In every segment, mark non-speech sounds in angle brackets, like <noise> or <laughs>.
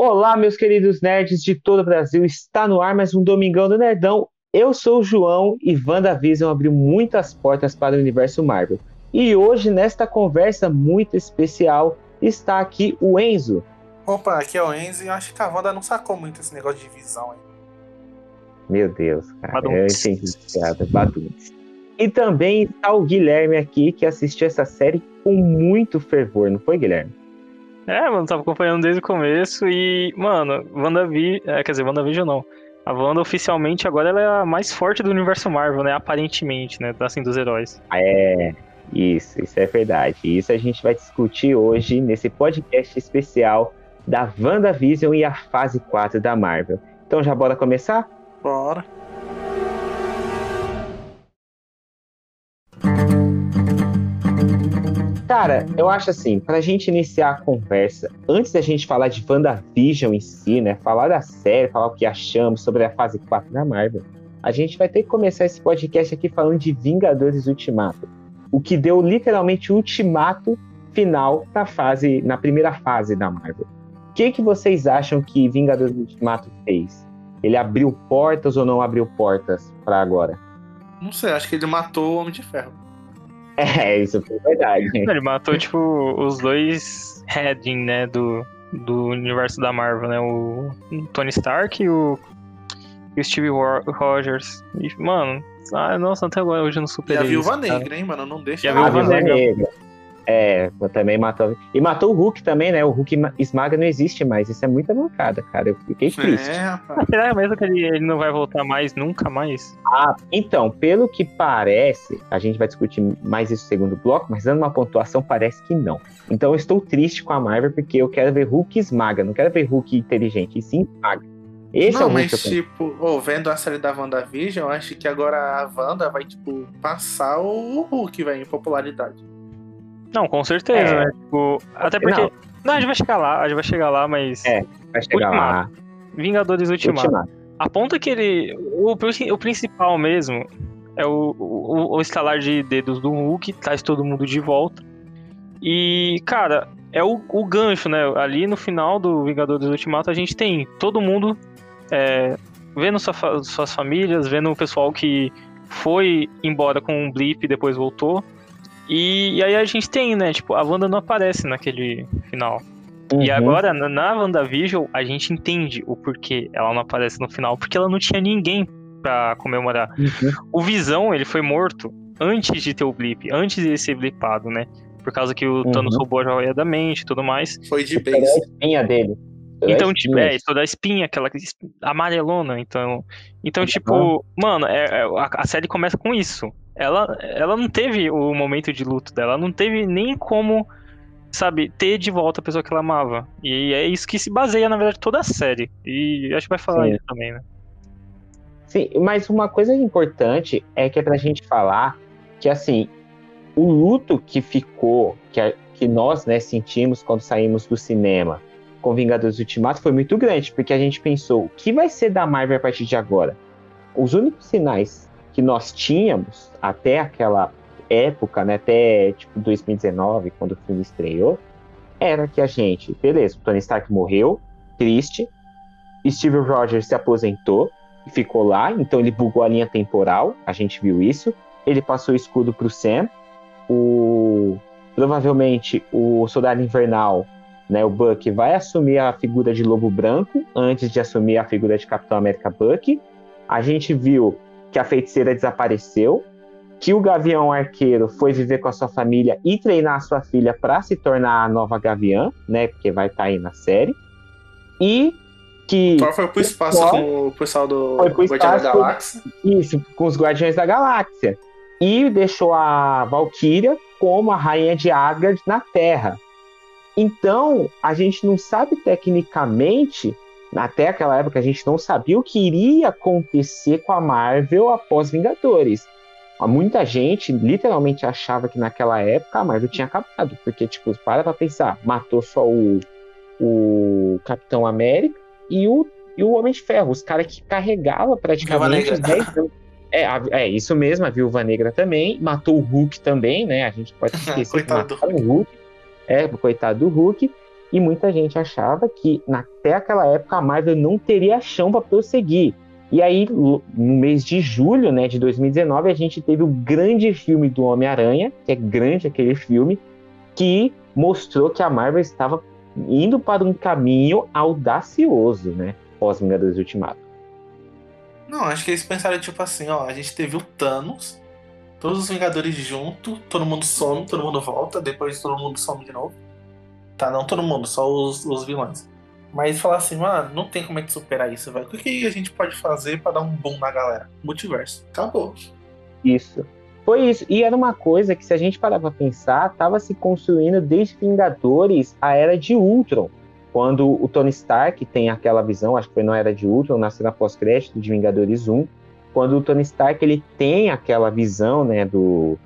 Olá, meus queridos nerds de todo o Brasil. Está no ar mais um Domingão do Nerdão. Eu sou o João e WandaVision abriu muitas portas para o universo Marvel. E hoje, nesta conversa muito especial, está aqui o Enzo. Opa, aqui é o Enzo e acho que a Wanda não sacou muito esse negócio de visão aí. Meu Deus, cara. Eu entendi piada. E também está o Guilherme aqui, que assistiu essa série com muito fervor, não foi, Guilherme? É, mano, tava acompanhando desde o começo e, mano, WandaVision, é, quer dizer, WandaVision não. A Wanda oficialmente agora ela é a mais forte do universo Marvel, né? Aparentemente, né? Assim, dos heróis. É, isso, isso é verdade. Isso a gente vai discutir hoje nesse podcast especial da WandaVision e a fase 4 da Marvel. Então já bora começar? Bora. Cara, eu acho assim, pra gente iniciar a conversa, antes da gente falar de WandaVision em si, né? Falar da série, falar o que achamos sobre a fase 4 da Marvel, a gente vai ter que começar esse podcast aqui falando de Vingadores Ultimato. O que deu literalmente o ultimato final na fase, na primeira fase da Marvel. O que, que vocês acham que Vingadores Ultimato fez? Ele abriu portas ou não abriu portas para agora? Não sei, acho que ele matou o Homem de Ferro. <laughs> É, isso foi verdade. Ele matou, tipo, os dois heading, né, do, do universo da Marvel, né? O Tony Stark e o, e o Steve Rogers. E, mano, ah, nossa, até agora hoje eu não superei E a Viúva isso, cara. Negra, hein, mano? Não deixa E a Viúva Viúva Negra. É, também matou. E matou o Hulk também, né? O Hulk ma- esmaga não existe mais. Isso é muita mancada, cara. Eu fiquei triste. É, rapaz. Será mesmo que ele, ele não vai voltar mais, nunca mais? Ah, então, pelo que parece, a gente vai discutir mais isso no segundo bloco, mas dando uma pontuação, parece que não. Então eu estou triste com a Marvel porque eu quero ver Hulk esmaga, não quero ver Hulk inteligente, e sim esmaga. Esse é não, o Hulk mas tipo, ô, vendo a série da WandaVision, eu acho que agora a Wanda vai, tipo, passar o Hulk, velho, em popularidade. Não, com certeza, É. né? Tipo, até porque. Não. Não. a gente vai chegar lá, a gente vai chegar lá, mas. É. Vai chegar lá. Vingadores Ultimato. Ultimato. Aponta que ele. O, o principal mesmo é o, o, o estalar de dedos do Hulk, traz todo mundo de volta. E, cara, é o, o gancho, né? Ali no final do Vingadores Ultimato a gente tem todo mundo é, vendo sua suas famílias, vendo o pessoal que foi embora com um blip e depois voltou. E, e aí a gente tem, né? Tipo, a Wanda não aparece naquele final. E Uhum. agora, na- na WandaVision, a gente entende o porquê ela não aparece no final, porque ela não tinha ninguém pra comemorar. Uhum. O Visão, ele foi morto antes de ter o blip, antes de ele ser blipado, né? Por causa que o Uhum. Thanos roubou a joia da mente e tudo mais. Foi de Era a base. espinha dele. A Então, tipo, é, isso da espinha, aquela amarelona, então... Então, Uhum. tipo, mano, é- é- a, a série começa com isso. Ela, ela não teve o momento de luto dela, ela não teve nem como, sabe, ter de volta a pessoa que ela amava. E é isso que se baseia, na verdade, toda a série. E acho que vai falar Sim. isso também, né? Sim, mas uma coisa importante é que é pra gente falar que, assim, o luto que ficou, que, a- que nós né, sentimos quando saímos do cinema com Vingadores Ultimato foi muito grande, porque a gente pensou, o que vai ser da Marvel a partir de agora? Os únicos sinais que nós tínhamos até aquela época, né, até tipo 2019, quando o filme estreou, era que a gente, beleza, Tony Stark morreu, triste, Steve Rogers se aposentou, e ficou lá, então ele bugou a linha temporal, a gente viu isso. Ele passou o escudo pro Sam. O provavelmente o Soldado Invernal, né, o Buck vai assumir a figura de Lobo Branco antes de assumir a figura de Capitão América Buck. A gente viu que a feiticeira desapareceu, que o Gavião Arqueiro foi viver com a sua família e treinar a sua filha para se tornar a nova Gaviã, né, porque vai estar aí na série. E que Thor foi pro espaço Thor com o pessoal do Guardião da. Galáxia. Isso, com os Guardiões da Galáxia. E deixou a Valkyria como a rainha de Asgard na Terra. Então, a gente não sabe tecnicamente, até aquela época a gente não sabia o que iria acontecer com a Marvel após Vingadores. Muita gente literalmente achava que naquela época a Marvel tinha acabado, porque, tipo, para pra pensar, matou só o, o Capitão América e o, e o Homem de Ferro, os caras que carregava praticamente os Negra. 10 anos. É, é, isso mesmo, a Viúva Negra também, matou o Hulk também, né? A gente pode <laughs> esquecer que mataram o Hulk. É, coitado do Hulk. E muita gente achava que até aquela época a Marvel não teria chão para prosseguir. E aí, no mês de julho né, de 2019, a gente teve o grande filme do Homem-Aranha, que é grande aquele filme, que mostrou que a Marvel estava indo para um caminho audacioso, né? Pós-Vingadores Ultimato. Não, acho que eles pensaram tipo assim, ó, a gente teve o Thanos, todos os Vingadores junto, todo mundo some, todo mundo volta, depois todo mundo some de novo. Tá, não todo mundo, só os, os vilões. Mas falar assim, mano, não tem como a gente superar isso, velho. O que a gente pode fazer para dar um boom na galera? Multiverso. Acabou. Isso. Foi isso. E era uma coisa que, se a gente parar pra pensar, tava se construindo desde Vingadores a Era de Ultron. Quando o Tony Stark tem aquela visão, acho que foi na Era de Ultron, na cena pós-crédito de Vingadores 1, quando o Tony Stark ele tem aquela visão, né, do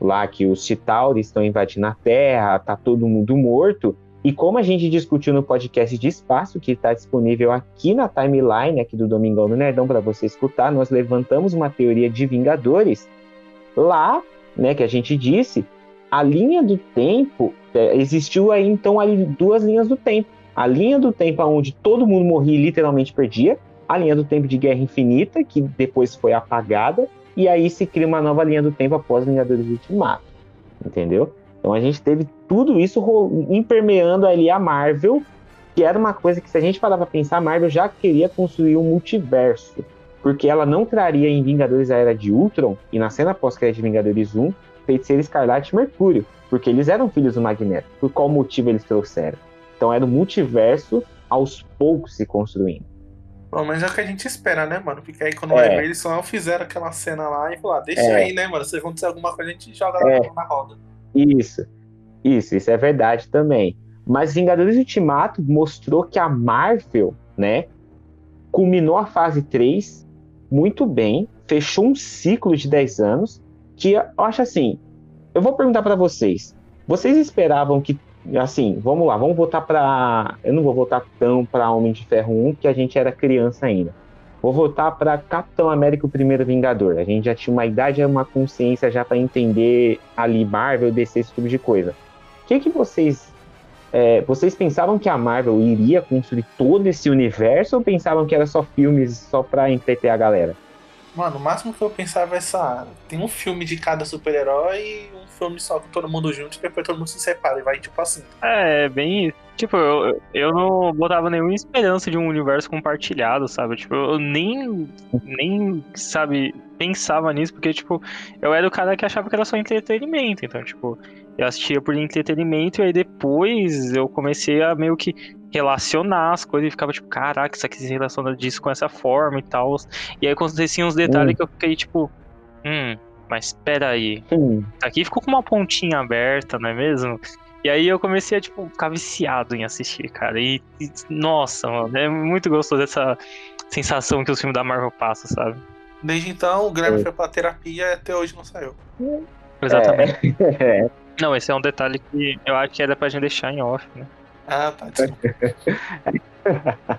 lá que os Chitauri estão invadindo a Terra, tá todo mundo morto, e como a gente discutiu no podcast de espaço, que está disponível aqui na timeline aqui do Domingão do Nerdão para você escutar, nós levantamos uma teoria de Vingadores. Lá, né, que a gente disse, a linha do tempo, é, existiu aí então ali duas linhas do tempo. A linha do tempo onde todo mundo morria e literalmente perdia, a linha do tempo de Guerra Infinita, que depois foi apagada, e aí se cria uma nova linha do tempo após Vingadores Ultimato. Entendeu? Então a gente teve tudo isso impermeando ali a Marvel, que era uma coisa que, se a gente parar pra pensar, a Marvel já queria construir um multiverso. Porque ela não traria em Vingadores a Era de Ultron, e na cena pós-crédito de Vingadores 1, Feiticeiro Escarlate e Mercúrio. Porque eles eram filhos do Magneto. Por qual motivo eles trouxeram? Então era o multiverso aos poucos se construindo. Pelo menos é o que a gente espera, né, mano? Porque aí quando é. eles só fizeram aquela cena lá e falaram, ah, deixa é. aí, né, mano? Se acontecer alguma coisa, a gente joga é. na roda. Isso, isso, isso é verdade também. Mas Vingadores Ultimato mostrou que a Marvel, né, culminou a fase 3 muito bem, fechou um ciclo de 10 anos, que eu acho assim, eu vou perguntar para vocês, vocês esperavam que, assim, vamos lá, vamos voltar para, eu não vou voltar tão para Homem de Ferro 1, que a gente era criança ainda. Vou voltar para Capitão América, o primeiro Vingador. A gente já tinha uma idade, uma consciência já para entender ali Marvel, DC, esse tipo de coisa. O que, que vocês é, vocês pensavam que a Marvel iria construir todo esse universo ou pensavam que era só filmes só para entreter a galera? Mano, o máximo que eu pensava é essa. Tem um filme de cada super-herói e filme só com todo mundo junto, e depois todo mundo se separa e vai tipo assim. É, bem isso. Tipo, eu, eu não botava nenhuma esperança de um universo compartilhado, sabe? Tipo, eu nem, nem, sabe, pensava nisso, porque, tipo, eu era o cara que achava que era só entretenimento. Então, tipo, eu assistia por entretenimento e aí depois eu comecei a meio que relacionar as coisas e ficava tipo, caraca, isso aqui se relaciona disso com essa forma e tal. E aí aconteciam uns detalhes hum. que eu fiquei tipo, hum, mas espera aí. Hum. Aqui ficou com uma pontinha aberta, não é mesmo? E aí eu comecei a, tipo, ficar viciado em assistir, cara. E, e nossa, mano, é muito gostoso essa sensação que os filmes da Marvel passam, sabe? Desde então, o Guilherme é. foi pra terapia e até hoje não saiu. Exatamente. É. <laughs> Não, esse é um detalhe que eu acho que era pra gente deixar em off, né? Ah, tá. <laughs>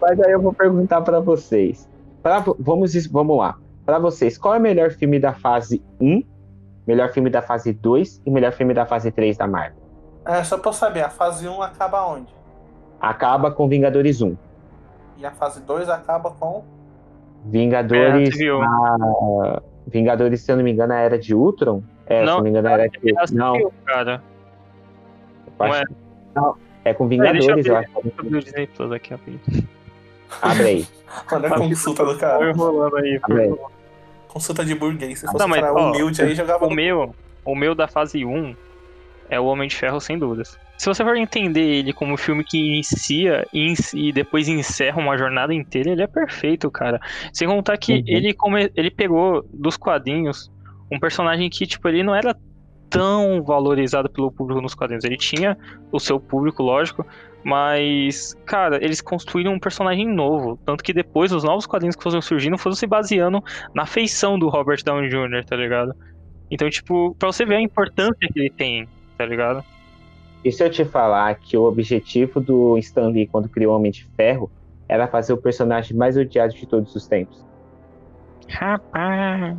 Mas aí eu vou perguntar para vocês. Pra, vamos, vamos lá. Para vocês, qual é o melhor filme da fase 1 melhor filme da fase 2 e melhor filme da fase 3 da Marvel. É, só pra eu saber, a fase 1 acaba onde? Acaba com Vingadores 1. E a fase 2 acaba com? Vingadores. É, a... Vingadores, se eu não me engano, a Era de Ultron. É, não, se eu não me engano, a Era de Ultron. Não. Cara. Não é. Não, é com Vingadores, é, eu, acho. Deixa eu Disney Plus aqui, Abre aí. Olha a consulta do cara. Foi rolando aí. Abre aí consulta de burguês. Se fosse não, mas, ó, humilde aí, jogava. O meu, o meu da fase 1 é o Homem de Ferro, sem dúvidas. Se você for entender ele como um filme que inicia e, depois encerra uma jornada inteira, ele é perfeito, cara. Sem contar que uhum. ele, come, ele pegou dos quadrinhos um personagem que, tipo, ele não era tão valorizado pelo público nos quadrinhos. Ele tinha o seu público, lógico, mas, cara, eles construíram um personagem novo. Tanto que depois os novos quadrinhos que foram surgindo foram se baseando na feição do Robert Downey Jr., tá ligado? Então, tipo, pra você ver a importância que ele tem, tá ligado? E se eu te falar que o objetivo do Stan Lee quando criou o Homem de Ferro era fazer o personagem mais odiado de todos os tempos? Rapaz!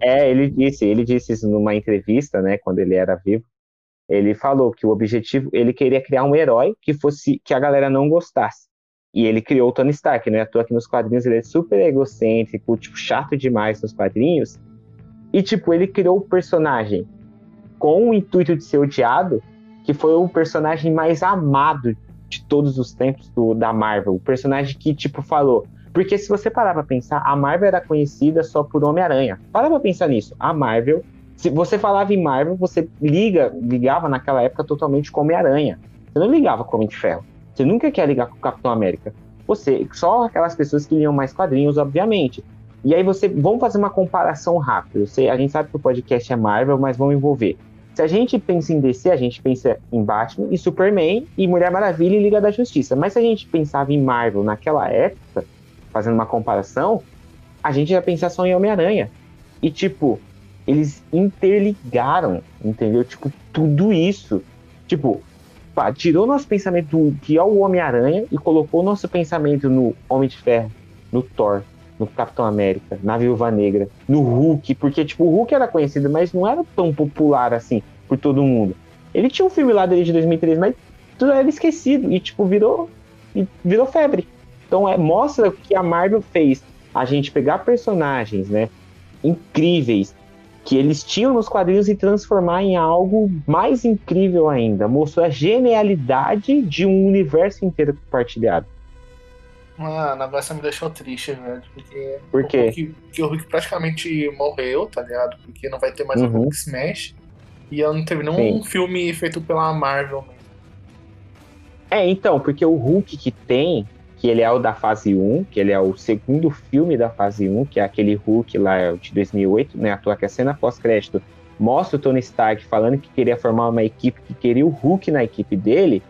É, ele disse, ele disse isso numa entrevista, né, quando ele era vivo. Ele falou que o objetivo, ele queria criar um herói que fosse que a galera não gostasse. E ele criou o Tony Stark, né? À toa que nos quadrinhos ele é super egocêntrico, tipo, chato demais nos quadrinhos. E, tipo, ele criou o personagem com o intuito de ser odiado, que foi o personagem mais amado de todos os tempos do, da Marvel. O personagem que, tipo, falou. Porque se você parar pra pensar, a Marvel era conhecida só por Homem-Aranha. Para pra pensar nisso. A Marvel. Se você falava em Marvel, você liga, ligava naquela época totalmente com Homem-Aranha. Você não ligava com Homem de Ferro. Você nunca quer ligar com o Capitão América. Você, só aquelas pessoas que liam mais quadrinhos, obviamente. E aí você, vamos fazer uma comparação rápida. Sei, a gente sabe que o podcast é Marvel, mas vamos envolver. Se a gente pensa em DC, a gente pensa em Batman e Superman e Mulher Maravilha e Liga da Justiça. Mas se a gente pensava em Marvel naquela época, fazendo uma comparação, a gente ia pensar só em Homem-Aranha. E tipo, eles interligaram, entendeu? Tipo, tudo isso. Tipo, pá, tirou nosso pensamento que é o Homem-Aranha e colocou nosso pensamento no Homem de Ferro, no Thor, no Capitão América, na Viúva Negra, no Hulk, porque tipo, o Hulk era conhecido, mas não era tão popular assim por todo mundo. Ele tinha um filme lá dele de 2003, mas tudo era esquecido e tipo virou virou febre. Então é mostra o que a Marvel fez, a gente pegar personagens, né, incríveis que eles tinham nos quadrinhos e transformar em algo mais incrível ainda. Mostrou a genialidade de um universo inteiro compartilhado. Mano, agora você me deixou triste, velho. Porque Por quê? O Hulk, porque o Hulk praticamente morreu, tá ligado? Porque não vai ter mais Uhum. o Hulk Smash. E não teve nenhum Sim. filme feito pela Marvel. mesmo. É, então, porque o Hulk que tem, que ele é o da fase 1, que ele é o segundo filme da fase 1, que é aquele Hulk lá de 2008, né? À toa que a cena pós-crédito mostra o Tony Stark falando que queria formar uma equipe, que queria o Hulk na equipe dele.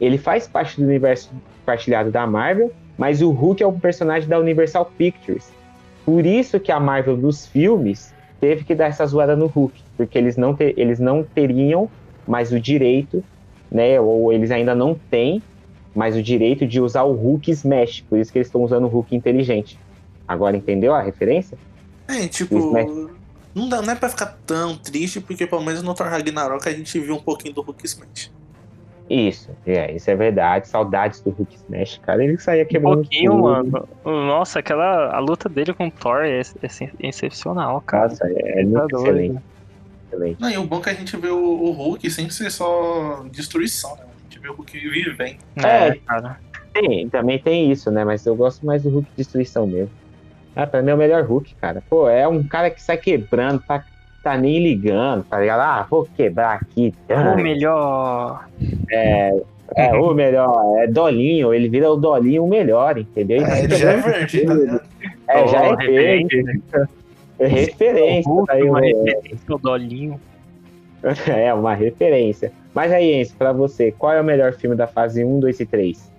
Ele faz parte do universo compartilhado da Marvel, mas o Hulk é um personagem da Universal Pictures. Por isso que a Marvel dos filmes teve que dar essa zoada no Hulk, porque eles não, te- eles não teriam mais o direito né? Ou eles ainda não têm mais o direito de usar o Hulk Smash, por isso que eles estão usando o Hulk inteligente. Agora entendeu a referência? É, tipo. Não, dá, não é pra ficar tão triste, porque pelo menos no Thor Ragnarok a gente viu um pouquinho do Hulk Smash. Isso, é, isso é verdade. Saudades do Hulk Smash, cara. Ele saía Um quebrando pouquinho, tudo. mano. Nossa, aquela a luta dele com o Thor é, é sen- excepcional, cara. Nossa, é, é Tá muito doido. excelente. excelente. Não, e o bom é que a gente vê o, o Hulk sem ser só destruição, né? O Hulk vivendo. É, É. cara. Tem, também tem isso, né? Mas eu gosto mais do Hulk Destruição mesmo. Ah, pra mim é o melhor Hulk, cara. Pô, é um cara que sai quebrando, tá, tá nem ligando, tá ligado? Ah, vou quebrar aqui. O tá. melhor. É, o melhor, é Dolinho, ele vira o Dolinho o melhor, entendeu? É, ele já é verde, tá ligado? É, já é verde, referência. é referência. Hulk, tá aí, uma é, referência, o Dolinho. <laughs> é, uma referência. Mas aí, Enzo, pra você, qual é o melhor filme da fase 1, 2 e 3?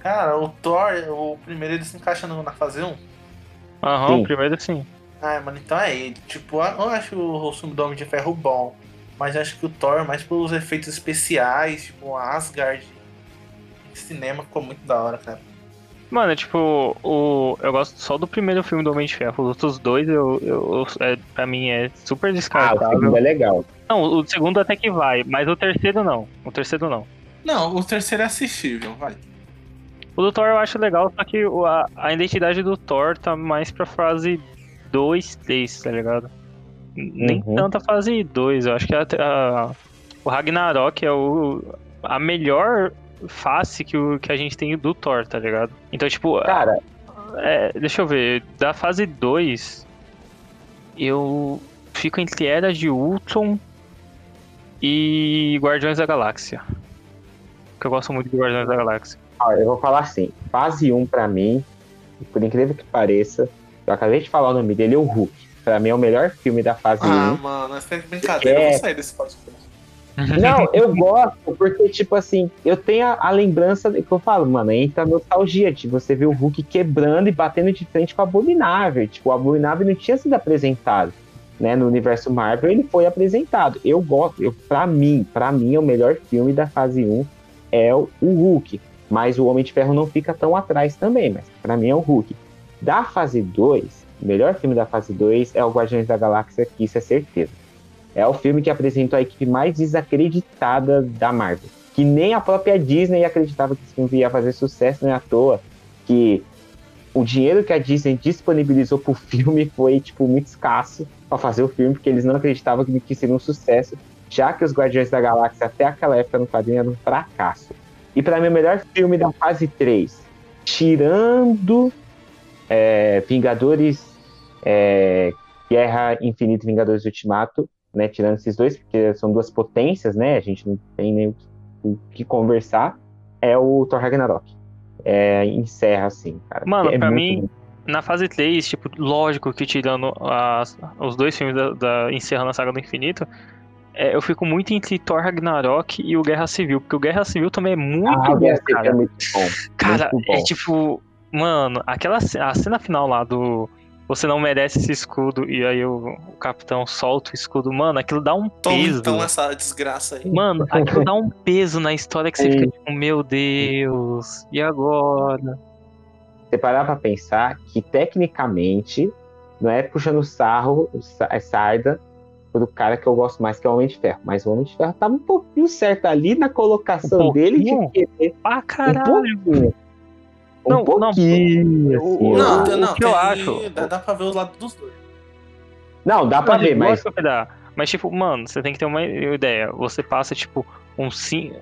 Cara, o Thor, o primeiro ele se encaixa na fase 1. Aham, Sim. o primeiro sim. Ah, mano, então é ele. Tipo, eu acho o filme do Homem de Ferro bom. Mas eu acho que o Thor, mais pelos efeitos especiais, tipo, Asgard. Cinema ficou muito da hora, cara. Mano, tipo, o, eu gosto só do primeiro filme do Homem de Ferro. Os outros dois, eu, eu, é, pra mim, é super Ah, o descartável. segundo é legal. Não, o segundo até que vai, mas o terceiro não. O terceiro não. Não, o terceiro é assistível, vai. O do Thor eu acho legal, só que o- a, a identidade do Thor tá mais pra fase 2, 3, tá ligado? Nem Uhum. tanto a fase 2, eu acho que a, a- o Ragnarok é o, a melhor face que, o, que a gente tem do Thor, tá ligado? Então, tipo, Cara, é, deixa eu ver, da fase 2, eu fico entre Era de Ultron e Guardiões da Galáxia. Porque eu gosto muito de Guardiões da Galáxia. eu vou falar assim, fase 1 pra mim, por incrível que pareça, eu acabei de falar o nome dele, é o Hulk. Pra mim é o melhor filme da fase Ah, 1. mano, essa é brincadeira, eu É. vou sair desse podcast. Não, eu gosto, porque, tipo assim, eu tenho a, a lembrança que eu falo, mano, entra a nostalgia de você ver o Hulk quebrando e batendo de frente com o Abominável. Tipo, o Abominável não tinha sido apresentado, né? No universo Marvel, ele foi apresentado. Eu gosto, eu, pra mim, pra mim, o melhor filme da fase 1 é o, o Hulk. Mas o Homem de Ferro não fica tão atrás também, mas pra mim é o Hulk. Da fase 2, o melhor filme da fase 2 é o Guardiões da Galáxia, que isso é certeza. É o filme que apresentou a equipe mais desacreditada da Marvel. Que nem a própria Disney acreditava que esse filme ia fazer sucesso, não é à toa. Que o dinheiro que a Disney disponibilizou pro filme <laughs> foi, tipo, muito escasso para fazer o filme, porque eles não acreditavam que, seria um sucesso, já que os Guardiões da Galáxia até aquela época no quadrinho era um fracasso. E para mim, o melhor filme da fase 3, tirando é, Vingadores é, Guerra Infinita Vingadores Ultimato, né? Tirando esses dois, porque são duas potências, né? A gente não tem nem o que conversar. É o Thor Ragnarok. É, encerra assim, cara. Mano, é pra mim, bom. na fase 3, tipo, lógico que tirando as, os dois filmes da, da encerrando a saga do infinito, é, eu fico muito entre Thor Ragnarok e o Guerra Civil, porque o Guerra Civil também é muito ah, bom, cara. É muito bom. Cara, muito é bom. tipo, mano, aquela a cena final lá do você não merece esse escudo, e aí o, o capitão solta o escudo, mano, aquilo dá um Toma peso. então essa desgraça aí. Mano, <laughs> aquilo dá um peso na história que você Sim. fica tipo, meu Deus, e agora? Você parar pra pensar que, tecnicamente, não é puxando sarro, sa- é sarda, do cara que eu gosto mais, que é o Homem de Ferro. Mas o Homem de Ferro tava um pouquinho certo ali na colocação Um dele de querer Ah, um caralho. pouquinho. Um Não, não, pouquinho, o- assim, o- ó. Não, o não, que eu acho- Dá, dá pra ver os lados dos dois. Não, dá pra ver, mas dá. Mas, tipo, mano, você tem que ter uma ideia. Você passa, tipo, uns cinco,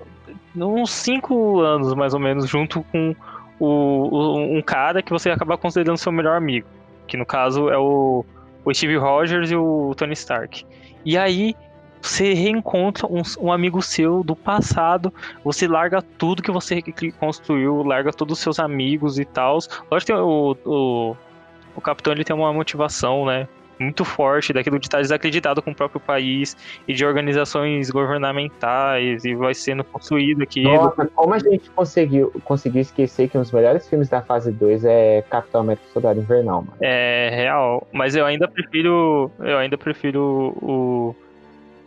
uns cinco anos, mais ou menos, junto com o, o- um cara que você acaba considerando seu melhor amigo. Que, no caso, é o, o Steve Rogers e o Tony Stark. E aí, você reencontra um, um amigo seu do passado, você larga tudo que você construiu, larga todos os seus amigos e tal. Lógico que o, o, o Capitão ele tem uma motivação, né? Muito forte daquilo de estar desacreditado com o próprio país e de organizações governamentais e vai sendo construído aquilo. Nossa, como a gente conseguiu, conseguiu esquecer que um dos melhores filmes da fase 2 é Capitão América Soldado Invernal, mano. É real, mas eu ainda prefiro, eu ainda prefiro o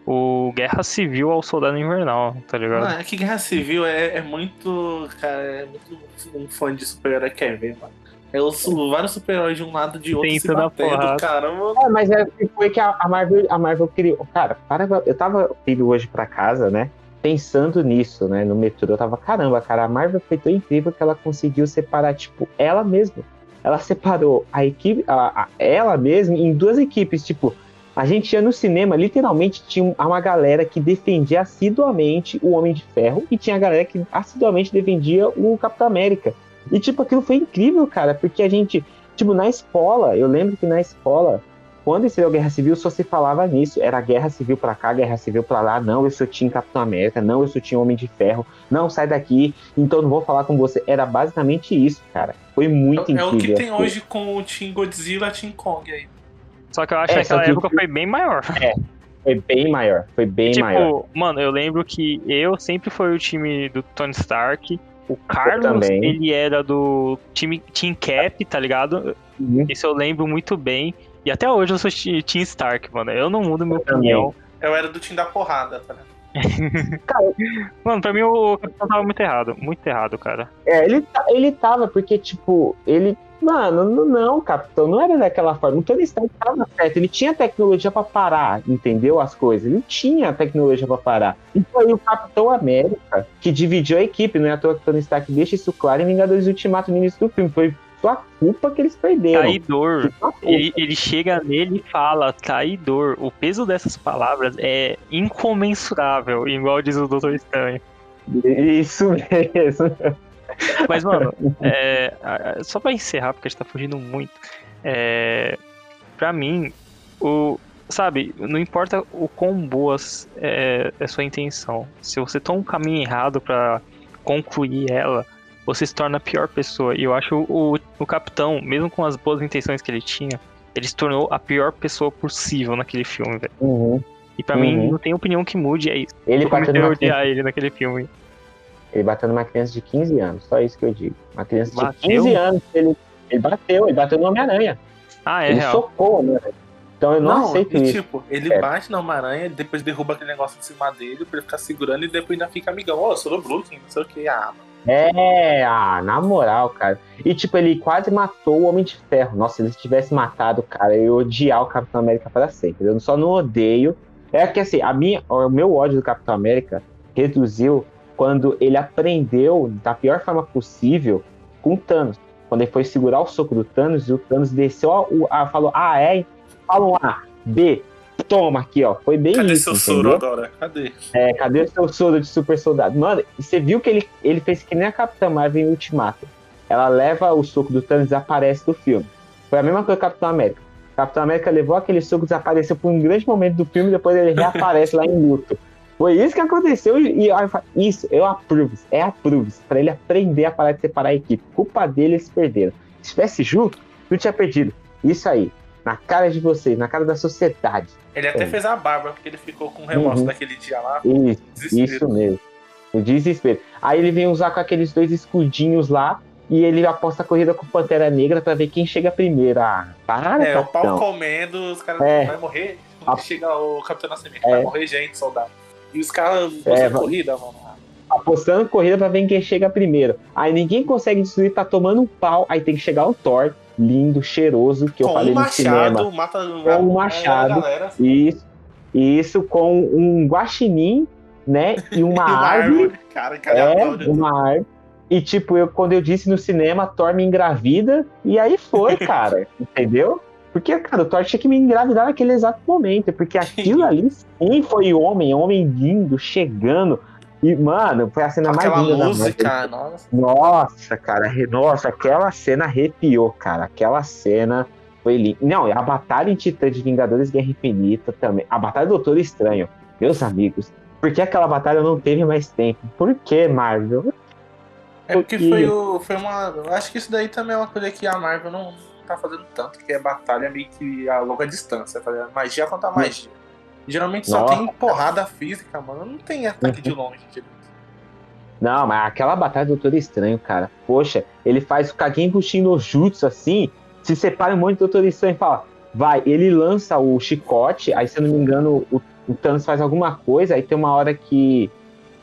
o Guerra Civil ao Soldado Invernal, tá ligado? Mano, é que Guerra Civil é, é muito. Cara, é muito um fã de super-herói quer ver, mano. É os vários super-heróis de um lado de outro se Tenta batendo, porrada. caramba. É, mas é, foi que a, a Marvel, a Marvel criou. Cara, para, eu tava indo hoje pra casa, né? Pensando nisso, né? No metrô, eu tava, caramba, cara, a Marvel foi tão incrível que ela conseguiu separar, tipo, ela mesma. Ela separou a equipe, a, a- ela mesma, em duas equipes, tipo. A gente ia no cinema, literalmente tinha um- uma galera que defendia assiduamente o Homem de Ferro e tinha a galera que assiduamente defendia o Capitão América. E, tipo, aquilo foi incrível, cara, porque a gente, tipo, na escola, eu lembro que na escola, quando estreou a Guerra Civil, só se falava nisso. Era guerra civil pra cá, guerra civil pra lá. Não, eu sou Team Capitão América. Não, eu sou Team Homem de Ferro. Não, sai daqui. Então não vou falar com você. Era basicamente isso, cara. Foi muito É, é incrível. o que tem hoje com o Team Godzilla Team Kong aí. Só que eu acho É, que naquela época foi bem maior. <laughs> Foi bem maior. Foi bem tipo, maior. mano, eu lembro que eu sempre fui o time do Tony Stark. O Carlos, também. ele era do time Team Cap, tá ligado? Uhum. Isso eu lembro muito bem. E até hoje eu sou Team Stark, mano. Eu não mudo minha Eu também. opinião. Eu era do time da porrada, tá ligado? <laughs> Mano, pra mim o Capitão tava muito errado. Muito errado, cara. É, ele, ele tava, porque, tipo, ele. Mano, não, não, capitão, não era daquela forma. O Tony Stark tava certo, ele tinha tecnologia pra parar, entendeu? As coisas. Ele tinha tecnologia pra parar. E foi o Capitão América que dividiu a equipe, não é à toa que o Tony Stark deixa isso claro em Vingadores Ultimato no início do filme. Foi sua culpa que eles perderam. Traidor. Ele, ele chega nele e fala, traidor. O peso dessas palavras é incomensurável, igual diz o Doutor Estranho. Isso mesmo. Mas, mano, é, a- a- só pra encerrar, porque a gente tá fugindo muito. É, pra mim, o. Sabe, não importa o quão boas é, é sua intenção. Se você toma um caminho errado pra concluir ela, você se torna a pior pessoa. E eu acho o, o capitão, mesmo com as boas intenções que ele tinha, ele se tornou a pior pessoa possível naquele filme, velho. Uhum. E pra mim, Uhum. não tem opinião que mude, é isso. Ele Eu bateu, comecei a numa criança, odiar ele naquele filme. ele bateu numa criança de 15 anos, só isso que eu digo. Uma criança de Bateu? 15 anos, ele, ele bateu, ele bateu no Homem-Aranha. Ah, é ele real. socou Homem-Aranha. Então eu não, aceito e isso. tipo, ele É. bate na Homem-Aranha, depois derruba aquele negócio em cima dele pra ele ficar segurando e depois ainda fica amigão. Ô, eu sou do Brooklyn, não sei o que. Ah, mano. É, ah, na moral, cara. E tipo, ele quase matou o Homem de Ferro. Nossa, se ele tivesse matado, cara, eu ia odiar o Capitão América para sempre. Eu só não odeio É que assim, a minha, o meu ódio do Capitão América reduziu quando ele aprendeu da pior forma possível com o Thanos. Quando ele foi segurar o soco do Thanos e o Thanos desceu, a, a, falou: Ah, é? Falam A, B, toma aqui, ó. Foi bem Cadê isso. seu soro agora? Cadê? É, cadê seu soro de super soldado? Mano, você viu que ele, ele fez que nem a Capitã Marvel em Ultimato. Ela leva o soco do Thanos e desaparece do filme. Foi a mesma coisa com o Capitão América. O Capitão América levou aquele soco, desapareceu por um grande momento do filme, depois ele reaparece lá em luto. Foi isso que aconteceu e, e isso, eu aprovo, é aprovo, para ele aprender a parar de separar a equipe. Culpa dele, eles perderam. Se estivesse junto, não tinha perdido. Isso aí, na cara de vocês, na cara da sociedade. Ele até É. fez a barba, porque ele ficou com remorso Uhum. daquele dia lá. Isso, isso mesmo. O desespero. Aí ele vem usar com aqueles dois escudinhos lá e ele aposta a corrida com Pantera Negra pra ver quem chega primeiro. Ah, para, É, o pau capitão. comendo, os caras É. vai morrer. A- Chega o Capitão Nascimento, É. vai morrer gente, soldado. E os caras é, vai- corrida, mano. Apostando corrida pra ver quem chega primeiro. Aí ninguém consegue destruir, tá tomando um pau. Aí tem que chegar o Thor, lindo, cheiroso, que eu com falei um no machado, cinema. mata um machado. galera. Isso, isso com um guaxinim, né? E uma, E <laughs> uma árvore. árvore. Cara, que É, uma árvore. E tipo, eu, quando eu disse no cinema, Thor me engravida, e aí foi, <laughs> cara, entendeu? Porque, cara, o Thor tinha que me engravidar naquele exato momento, porque <laughs> aquilo ali sim foi homem, homem lindo, chegando. E, mano, foi a cena Aquela mais linda da música, nossa. nossa, cara, nossa, aquela cena arrepiou, cara. Aquela cena foi linda. Não, a batalha em Titã de Vingadores Guerra Infinita também. A batalha do Doutor Estranho, meus amigos. Por que aquela batalha não teve mais tempo? Por que, Marvel? É porque foi, o, foi uma. Eu acho que isso daí também é uma coisa que a Marvel não tá fazendo tanto, que é batalha meio que a longa distância, tá ligado? Magia contra magia. Geralmente só Nossa. tem porrada física, mano. Não tem ataque de longe, direito. Não, mas aquela batalha do Doutor Estranho, cara. Poxa, ele faz o Kagin Bushin no Jutsu assim, se separa um monte de Doutor Estranho e fala, vai, ele lança o chicote, aí se eu não me engano, o, o Thanos faz alguma coisa, aí tem uma hora que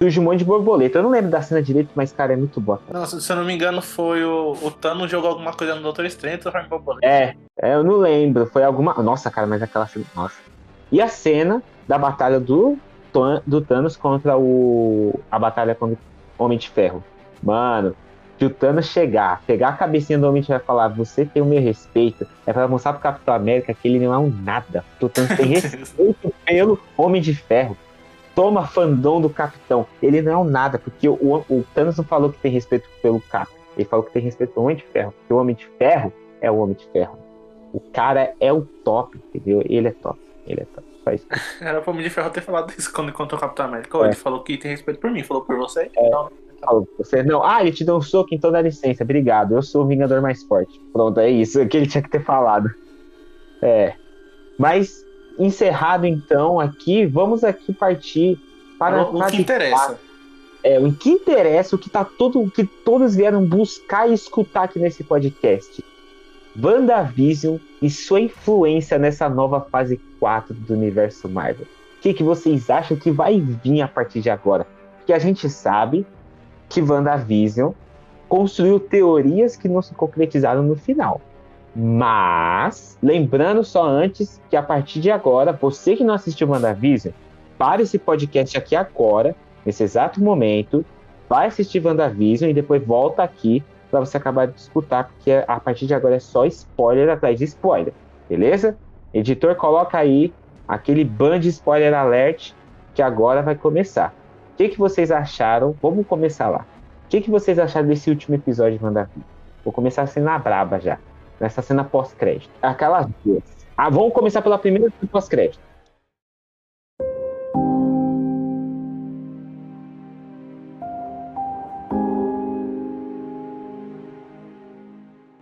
surge um monte de borboleta. Eu não lembro da cena direito, mas, cara, é muito boa. Não, se, se eu não me engano, foi o, o Thanos jogou alguma coisa no Doutor Estranho e transformou em borboleta. É, é, eu não lembro. Foi alguma. Nossa, cara, mas aquela cena. Nossa. E a cena da batalha do, do Thanos contra o. A batalha contra o Homem de Ferro. Mano, que o Thanos chegar, pegar a cabecinha do Homem de Ferro e falar: Você tem o meu respeito. É pra mostrar pro Capitão América que ele não é um nada. O Thanos tem <laughs> respeito pelo Homem de Ferro. Toma fandom do Capitão. Ele não é um nada, porque o, o Thanos não falou que tem respeito pelo Cap. Ele falou que tem respeito pelo Homem de Ferro. Porque o Homem de Ferro é o Homem de Ferro. O cara é o top, entendeu? Ele é top. Ele é isso. <laughs> Era Homem de Ferro ter falado isso quando encontrou o Capitão América. É. Ele falou que tem respeito por mim, falou por você. Então, Fala, Você não. Ah, ele te deu um soco, então dá licença. Obrigado. Eu sou o Vingador mais forte. Pronto, é isso que ele tinha que ter falado. É. Mas, encerrado então aqui, vamos aqui partir para o, o que interessa. É, o que interessa, o que tá todo, o que todos vieram buscar e escutar aqui nesse podcast. WandaVision e sua influência nessa nova fase 4 do universo Marvel. O que, que vocês acham que vai vir a partir de agora? Porque a gente sabe que WandaVision construiu teorias que não se concretizaram no final. Mas, lembrando só antes que a partir de agora, você que não assistiu WandaVision, para esse podcast aqui agora, nesse exato momento, vai assistir WandaVision e depois volta aqui para você acabar de escutar, porque a partir de agora é só spoiler atrás de spoiler, beleza? Editor, coloca aí aquele ban de spoiler alert que agora vai começar. O que, que vocês acharam? Vamos começar lá. O que, que vocês acharam desse último episódio de WandaVision? Vou começar a cena braba já, nessa cena pós-crédito. Aquelas duas. Ah, vamos começar pela primeira pós-crédito.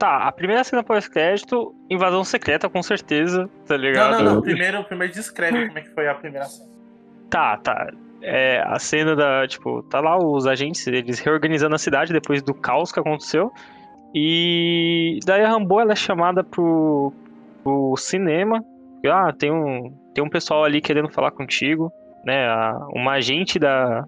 Tá, a primeira cena pós-crédito, invasão secreta, com certeza, tá ligado? Não, não, não. Primeiro, primeiro descreve como é que foi a primeira cena. Tá, tá. É, a cena da, tipo, tá lá os agentes, eles reorganizando a cidade depois do caos que aconteceu. E daí a Rambo ela é chamada pro, pro cinema. Ah, tem um, tem um pessoal ali querendo falar contigo, né? A, uma agente da,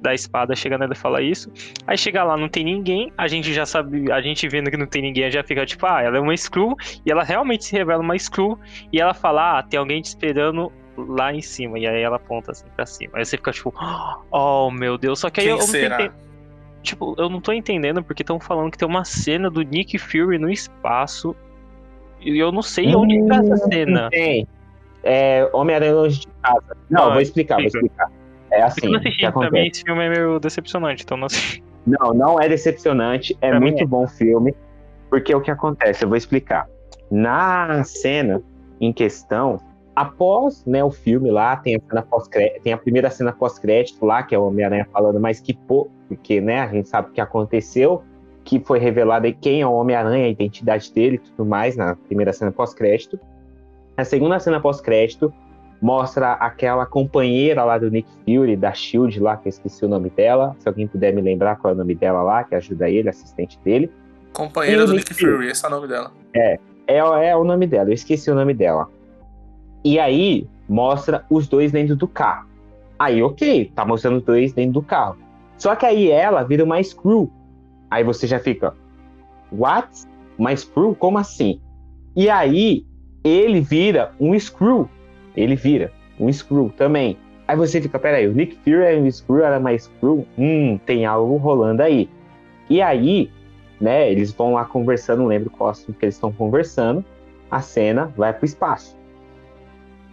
da espada chega nela e fala isso. Aí chega lá, não tem ninguém, a gente já sabe, a gente vendo que não tem ninguém, já fica tipo, ah, ela é uma Skrull, e ela realmente se revela uma Skrull, e ela fala, ah, tem alguém te esperando lá em cima. E aí ela aponta assim pra cima. Aí você fica tipo, oh meu Deus. Só que aí Quem eu não tô será? enten- Tipo, eu não tô entendendo porque estão falando que tem uma cena do Nick Fury no espaço. E eu não sei onde tá essa cena. Tem. É, Homem-Aranha longe de casa. Não, Não, vou explicar, vou explica. explicar. É assim, eu não o que assisti acontece. também, esse filme é meio decepcionante, então não assisti. Não, não é decepcionante, é Pra mim muito é. bom filme, porque o que acontece, eu vou explicar. Na cena em questão, após né, o filme lá, tem a, cena pós tem a primeira cena pós-crédito lá, que é o Homem-Aranha falando, mas que pô, porque né, a gente sabe o que aconteceu, que foi revelado aí quem é o Homem-Aranha, a identidade dele e tudo mais, na primeira cena pós-crédito. A segunda cena pós-crédito mostra aquela companheira lá do Nick Fury, da Shield lá, que eu esqueci o nome dela. Se alguém puder me lembrar qual é o nome dela lá, que ajuda ele, assistente dele. Companheira E do Nick Fury? Fury, esse é o nome dela. É, é o nome dela, eu esqueci o nome dela. E aí mostra os dois dentro do carro. Aí, ok, tá mostrando os dois dentro do carro. Só que aí ela vira uma Screw. Aí você já fica, what? Uma Screw? Como assim? E aí ele vira um Screw. Ele vira um Screw também. Aí você fica, peraí, o Nick Fury é um Screw, era uma Screw? Hum, tem algo rolando aí. E aí, né, eles vão lá conversando, não lembro qual assunto que eles estão conversando, a cena vai pro espaço,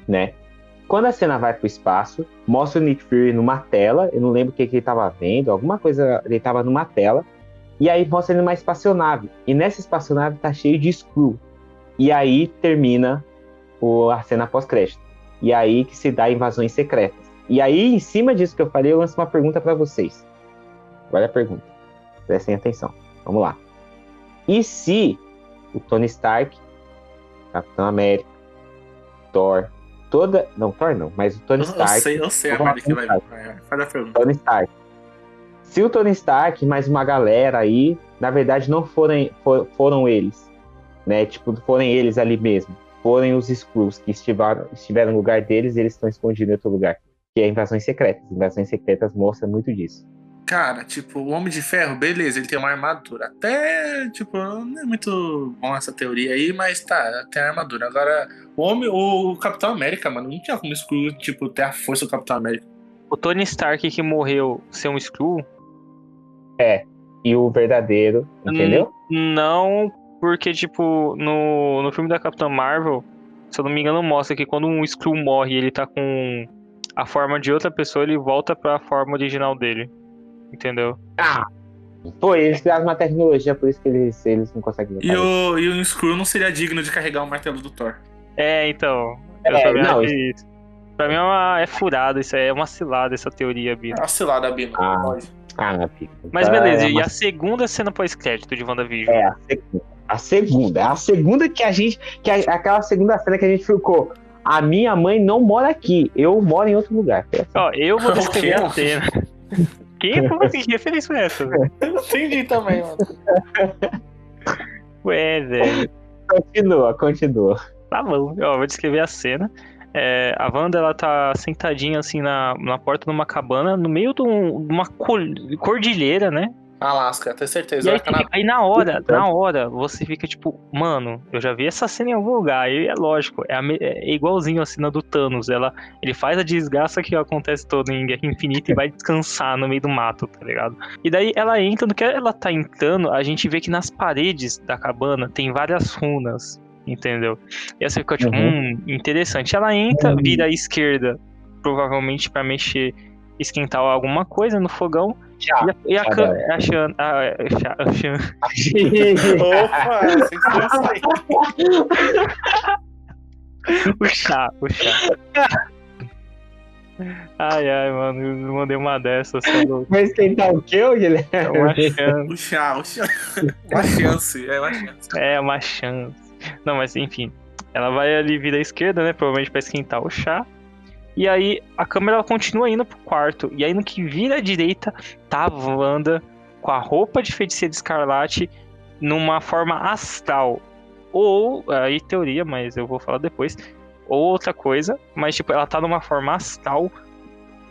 né? Quando a cena vai pro espaço, mostra o Nick Fury numa tela, eu não lembro o que, que ele tava vendo, alguma coisa, ele tava numa tela, e aí mostra ele numa espaçonave, e nessa espaçonave tá cheio de Screw, e aí termina o, a cena pós-crédito, e aí que se dá invasões secretas. E aí, em cima disso que eu falei, eu lanço uma pergunta para vocês. Olha a pergunta, prestem atenção. Vamos lá. E se o Tony Stark, Capitão América, Thor, toda. Não, Thor não, mas o Tony Eu, eu Stark. sei, eu sei a Mari que vai vai. Faz a pergunta. Tony Stark. Se o Tony Stark e mais uma galera aí, na verdade, não forem, for- foram eles, né? Tipo, forem eles ali mesmo. Forem os Skrulls que estiveram, estiveram no lugar deles e eles estão escondidos em outro lugar. Que é Invasões Secretas. Invasões Secretas mostra muito disso. Cara, tipo, o Homem de Ferro, beleza, ele tem uma armadura. Até, tipo, não é muito bom essa teoria aí, mas tá, tem a armadura. Agora, o Homem, o Capitão América, mano, não tinha como excluir, tipo, ter a força do Capitão América. O Tony Stark que morreu ser um Skrull, E o verdadeiro, entendeu? não, porque, tipo, no, no filme da Capitã Marvel, se eu não me engano, mostra que quando um Skrull morre e ele tá com a forma de outra pessoa, ele volta pra forma original dele. Entendeu? Ah! Pô, eles criaram uma tecnologia, por isso que eles, eles não conseguem E o, e o Skrull não seria digno de carregar o martelo do Thor. É, então. Eu É, não, isso. Pra mim é, uma, é furada, isso aí é uma cilada essa teoria, Bino. É uma cilada, Bino. Ah. Pode. Ah, na pica. Mas Então, beleza, é e uma- a segunda cena pós-crédito de WandaVision? É, a segunda. A segunda. A segunda que a gente. Que a- aquela segunda cena que a gente ficou. A minha mãe não mora aqui, eu moro em outro lugar. Foi. Ó, eu vou <laughs> descrever a cena. Quem como assim? Que referência foi essa, velho? Eu não entendi também, mano. Ué, velho. Continua, continua. Tá bom, ó, vou descrever a cena. É, a Wanda, ela tá sentadinha assim na, na porta de uma cabana, no meio de, um- de uma cordilheira, né? Alasca, tenho certeza. E aí, na- aí na hora, Puta. na hora, você fica tipo, mano, eu já vi essa cena em algum lugar. E é lógico, é, a é igualzinho a cena do Thanos. Ela, ele faz a desgraça que acontece toda em Guerra Infinita e vai descansar no meio do mato, tá ligado? E daí ela entra, no que ela tá entrando, a gente vê que nas paredes da cabana tem várias runas, entendeu? E você fica tipo, Uhum. hum, interessante. Ela entra, Uhum. vira à esquerda, provavelmente pra mexer, esquentar alguma coisa no fogão. Já. E a, a, já a Shan, a, <laughs> Opa, <laughs> o chá, o chá. Ai, ai, mano, eu mandei uma dessas, é. Vai esquentar o quê, Guilherme? É uma chance, O chá, o chá. Uma chance, é uma chance. é uma chance. Não, mas enfim, ela vai ali vir à esquerda, né, provavelmente pra esquentar o chá. E aí a câmera ela continua indo pro quarto. E aí no que vira à direita, tá a Wanda com a roupa de feiticeira escarlate numa forma astral. Ou, aí teoria, mas eu vou falar depois. Ou outra coisa, mas tipo, ela tá numa forma astral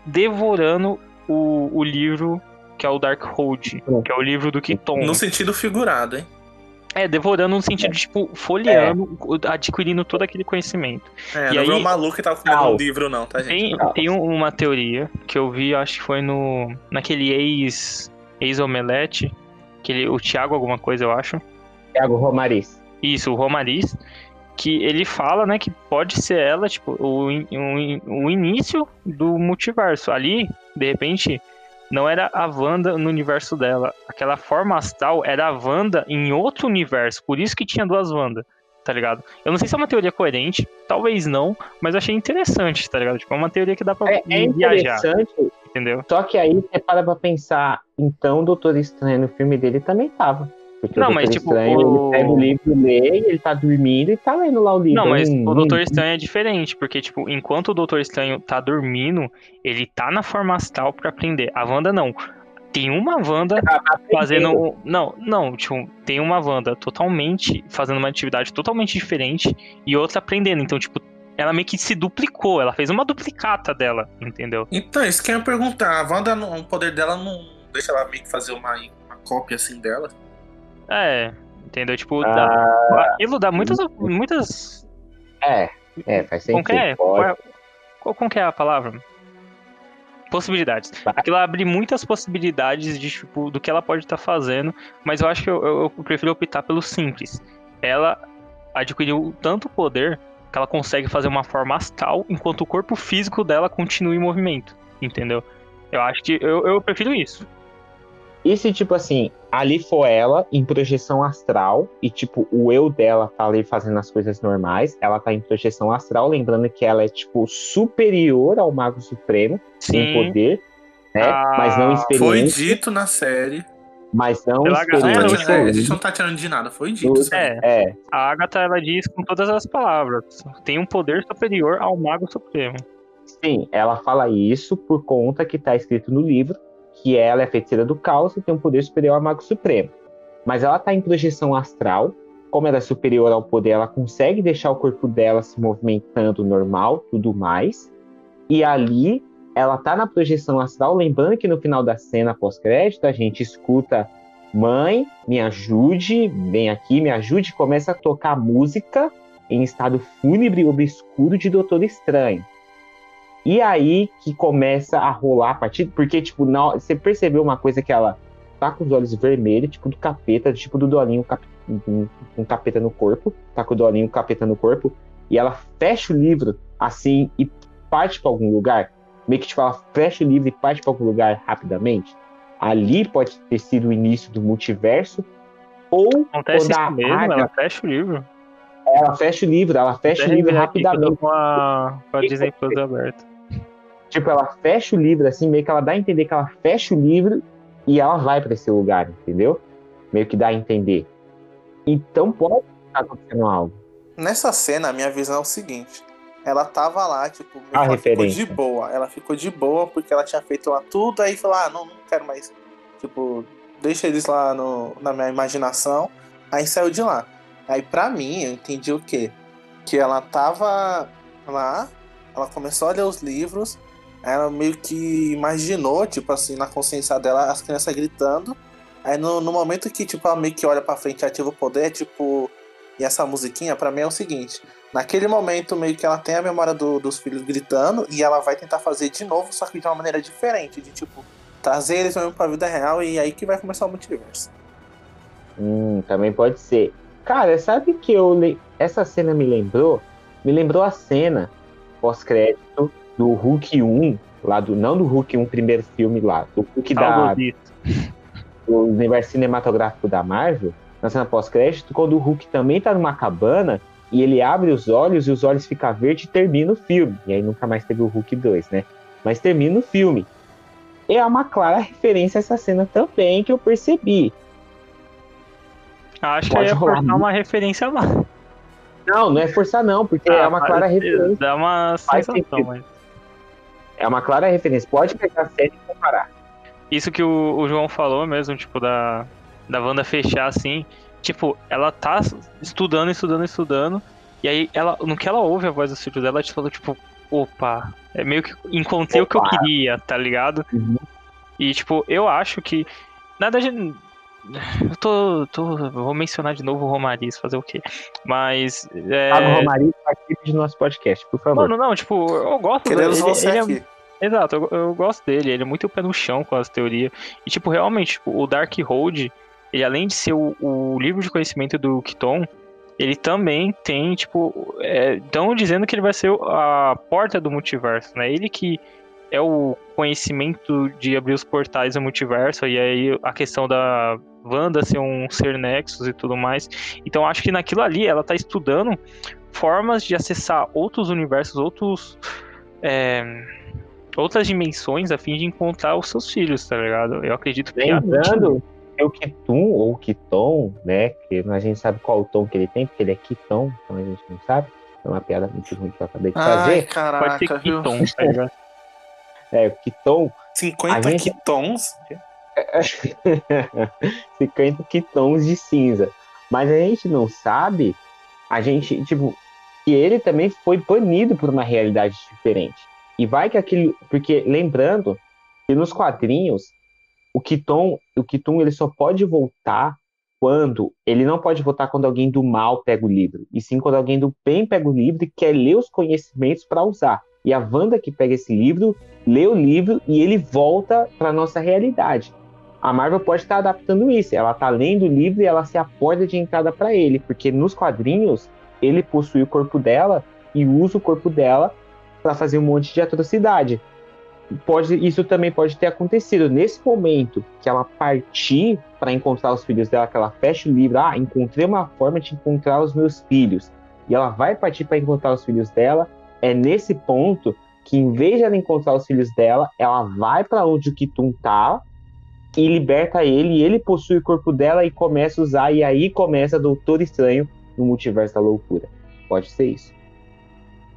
devorando o, o livro que é o Darkhold, que é o livro do Kiton. No sentido figurado, hein? É, devorando no sentido de, tipo, folheando, adquirindo todo aquele conhecimento. É, E não aí- é um maluco que tava comendo Não. um livro, não, tá, gente? Tem, tem um- uma teoria que eu vi, acho que foi no. naquele ex. ex-omelete. Aquele, o Thiago alguma coisa, eu acho. Thiago Romariz. Isso, o Romariz. Que ele fala, né, que pode ser ela, tipo, o, in- o, in- o início do multiverso. Ali, de repente, não era a Wanda no universo dela. Aquela forma astral era a Wanda em outro universo. Por isso que tinha duas Wanda, tá ligado? Eu não sei se é uma teoria coerente, talvez não, mas eu achei interessante, tá ligado? Tipo, é uma teoria que dá pra É, é viajar, entendeu? só que aí você para pra pensar, então o Doutor Estranho no filme dele também tava. Porque Não, o mas, tipo, Estranho, o- ele pega o livro, lê, ele tá dormindo e tá lendo lá o livro. Não, mas Hum, o Doutor hum, Estranho é diferente, porque, tipo, enquanto o Doutor Estranho tá dormindo, ele tá na forma astral pra aprender. A Wanda não. Tem uma Wanda fazendo. Não, não, tipo, tem uma Wanda totalmente fazendo uma atividade totalmente diferente e outra aprendendo. Então, tipo, ela meio que se duplicou, ela fez uma duplicata dela, entendeu? Então, isso que eu ia perguntar. A Wanda, o poder dela não deixa ela meio que fazer uma, uma cópia assim dela? É, entendeu? Tipo, Ah, dá, aquilo dá muitas. muitas É, é, faz sentido. que é? pode. Qual, é- qual- como que é a palavra? Possibilidades. Aquilo abre muitas possibilidades de, tipo, do que ela pode estar fazendo, mas eu acho que eu, eu- eu prefiro optar pelo simples. Ela adquiriu tanto poder que ela consegue fazer uma forma astral enquanto o corpo físico dela continua em movimento, entendeu? Eu acho que eu, eu prefiro isso. E se, tipo assim, ali for ela em projeção astral e, tipo, o eu dela tá ali fazendo as coisas normais, ela tá em projeção astral, lembrando que ela é, tipo, superior ao Mago Supremo em Sim. poder, né? Ah, mas não Foi experiência. dito na série. Mas não Pela tá experiência. é, a gente não tá tirando de nada, foi dito. É, É, a Agatha ela diz com todas as palavras. Tem um poder superior ao Mago Supremo. sim, ela fala isso por conta que tá escrito no livro que ela é feiticeira do caos e tem um poder superior ao Mago Supremo. Mas ela tá em projeção astral, como ela é superior ao poder, ela consegue deixar o corpo dela se movimentando normal, tudo mais. E ali ela tá na projeção astral, lembrando que no final da cena pós-crédito a gente escuta Mãe, me ajude, vem aqui, me ajude, começa a tocar música em estado fúnebre e obscuro de Doutor Estranho. E aí que começa a rolar a partir, porque, tipo, na, você percebeu uma coisa que ela tá com os olhos vermelhos, tipo do capeta, tipo do Dolinho cap, um, um capeta no corpo, tá com o Dolinho capeta no corpo, e ela fecha o livro assim e parte pra algum lugar. Meio que, tipo, ela fecha o livro e parte pra algum lugar rapidamente. Ali pode ter sido o início do multiverso, ou Acontece Quando a mesmo, Agatha- ela fecha o livro. ela fecha o livro, ela fecha o livro rapidamente. com a, com a Disney Plus aberta. Tipo, ela fecha o livro, assim, meio que ela dá a entender que ela fecha o livro e ela vai pra esse lugar, entendeu? Meio que dá a entender. Então pode estar acontecendo algo. Nessa cena, a minha visão é o seguinte. Ela tava lá, tipo, A ela ficou de boa. Ela ficou de boa porque ela tinha feito lá tudo, aí falou, ah, não, não quero mais. Tipo, deixa eles lá no, na minha imaginação. Aí saiu de lá. Aí pra mim, eu entendi o quê? Que ela tava lá, ela começou a ler os livros, ela meio que imaginou, tipo assim, na consciência dela, as crianças gritando. Aí no, no momento que, tipo, ela meio que olha pra frente e ativa o poder, tipo. E essa musiquinha, pra mim, é o seguinte. Naquele momento, meio que ela tem a memória do- dos filhos gritando e ela vai tentar fazer de novo, só que de uma maneira diferente. De, tipo, trazer eles mesmo pra vida real e aí que vai começar o multiverso. Hum, também pode ser. Cara, sabe que eu essa cena me lembrou? Me lembrou a cena pós-crédito do Hulk 1, lá do não do Hulk 1 primeiro filme lá, do Hulk da, do universo cinematográfico da Marvel, na cena pós-crédito, quando o Hulk também tá numa cabana e ele abre os olhos e os olhos ficam verdes e termina o filme. E aí nunca mais teve o Hulk 2, né? Mas termina o filme. É uma clara referência a essa cena também que eu percebi. Acho que Pode ia rolar forçar muito. uma referência lá. Não, não é forçar não, porque é Ah, uma clara referência. Dá uma Faz sensação, mas. É uma clara referência. Pode pegar a série e comparar. Isso que o, o João falou mesmo, tipo, da, da Wanda fechar assim. Tipo, ela tá estudando, estudando, estudando. E aí, ela, no que ela ouve a voz do filho dela, ela falou, tipo, opa, é meio que encontrei o que eu Opa. queria, tá ligado? Uhum. E, tipo, eu acho que. Na verdade, <laughs> Eu tô, tô. Vou mencionar de novo o Romariz, fazer o quê? Mas. É... Fábio Romariz participe de nosso podcast, por favor. Mano, não, tipo, eu gosto Queremos dele. você ele é- aqui. Exato, eu, eu gosto dele, ele é muito pé no chão com as teorias. E, tipo, realmente, tipo, o Dark Hold, ele além de ser o, o livro de conhecimento do Kiton, ele também tem, tipo, estão dizendo que ele vai ser a porta do multiverso, né? Ele que é o conhecimento de abrir os portais do multiverso, e aí a questão da Wanda ser um ser Nexus e tudo mais. Então, acho que naquilo ali ela tá estudando formas de acessar outros universos, outros. é, outras dimensões a fim de encontrar os seus filhos, tá ligado? Eu acredito que Lembrando que o Kitum, ou Kiton, né? Que a gente sabe qual o tom que ele tem, porque ele é Kiton, então a gente não sabe. É uma piada muito ruim que eu acabei de Ai, fazer. pode caraca, ser viu? Kiton, tá ligado? <laughs> É, o Kiton 50 A gente- quitons. <laughs> 50 quitons de cinza. Mas a gente não sabe, a gente, tipo, que ele também foi banido por uma realidade diferente. E vai que aquele. Porque, lembrando que nos quadrinhos, o Kiton, o Kiton ele só pode voltar quando. Ele não pode voltar quando alguém do mal pega o livro. E sim quando alguém do bem pega o livro e quer ler os conhecimentos para usar. E a Wanda que pega esse livro, lê o livro e ele volta para nossa realidade a Marvel pode estar adaptando isso. Ela está lendo o livro e ela ser a de entrada para ele, porque nos quadrinhos ele possui o corpo dela e usa o corpo dela para fazer um monte de atrocidade. Pode, isso também pode ter acontecido nesse momento que ela partir para encontrar os filhos dela, que ela fecha o livro, ah, encontrei uma forma de encontrar os meus filhos, e ela vai partir para encontrar os filhos dela. É nesse ponto que, em vez de ela encontrar os filhos dela, ela vai para onde o Kitum tá e liberta ele, e ele possui o corpo dela e começa a usar, e aí começa Doutor Estranho no Multiverso da Loucura. Pode ser isso.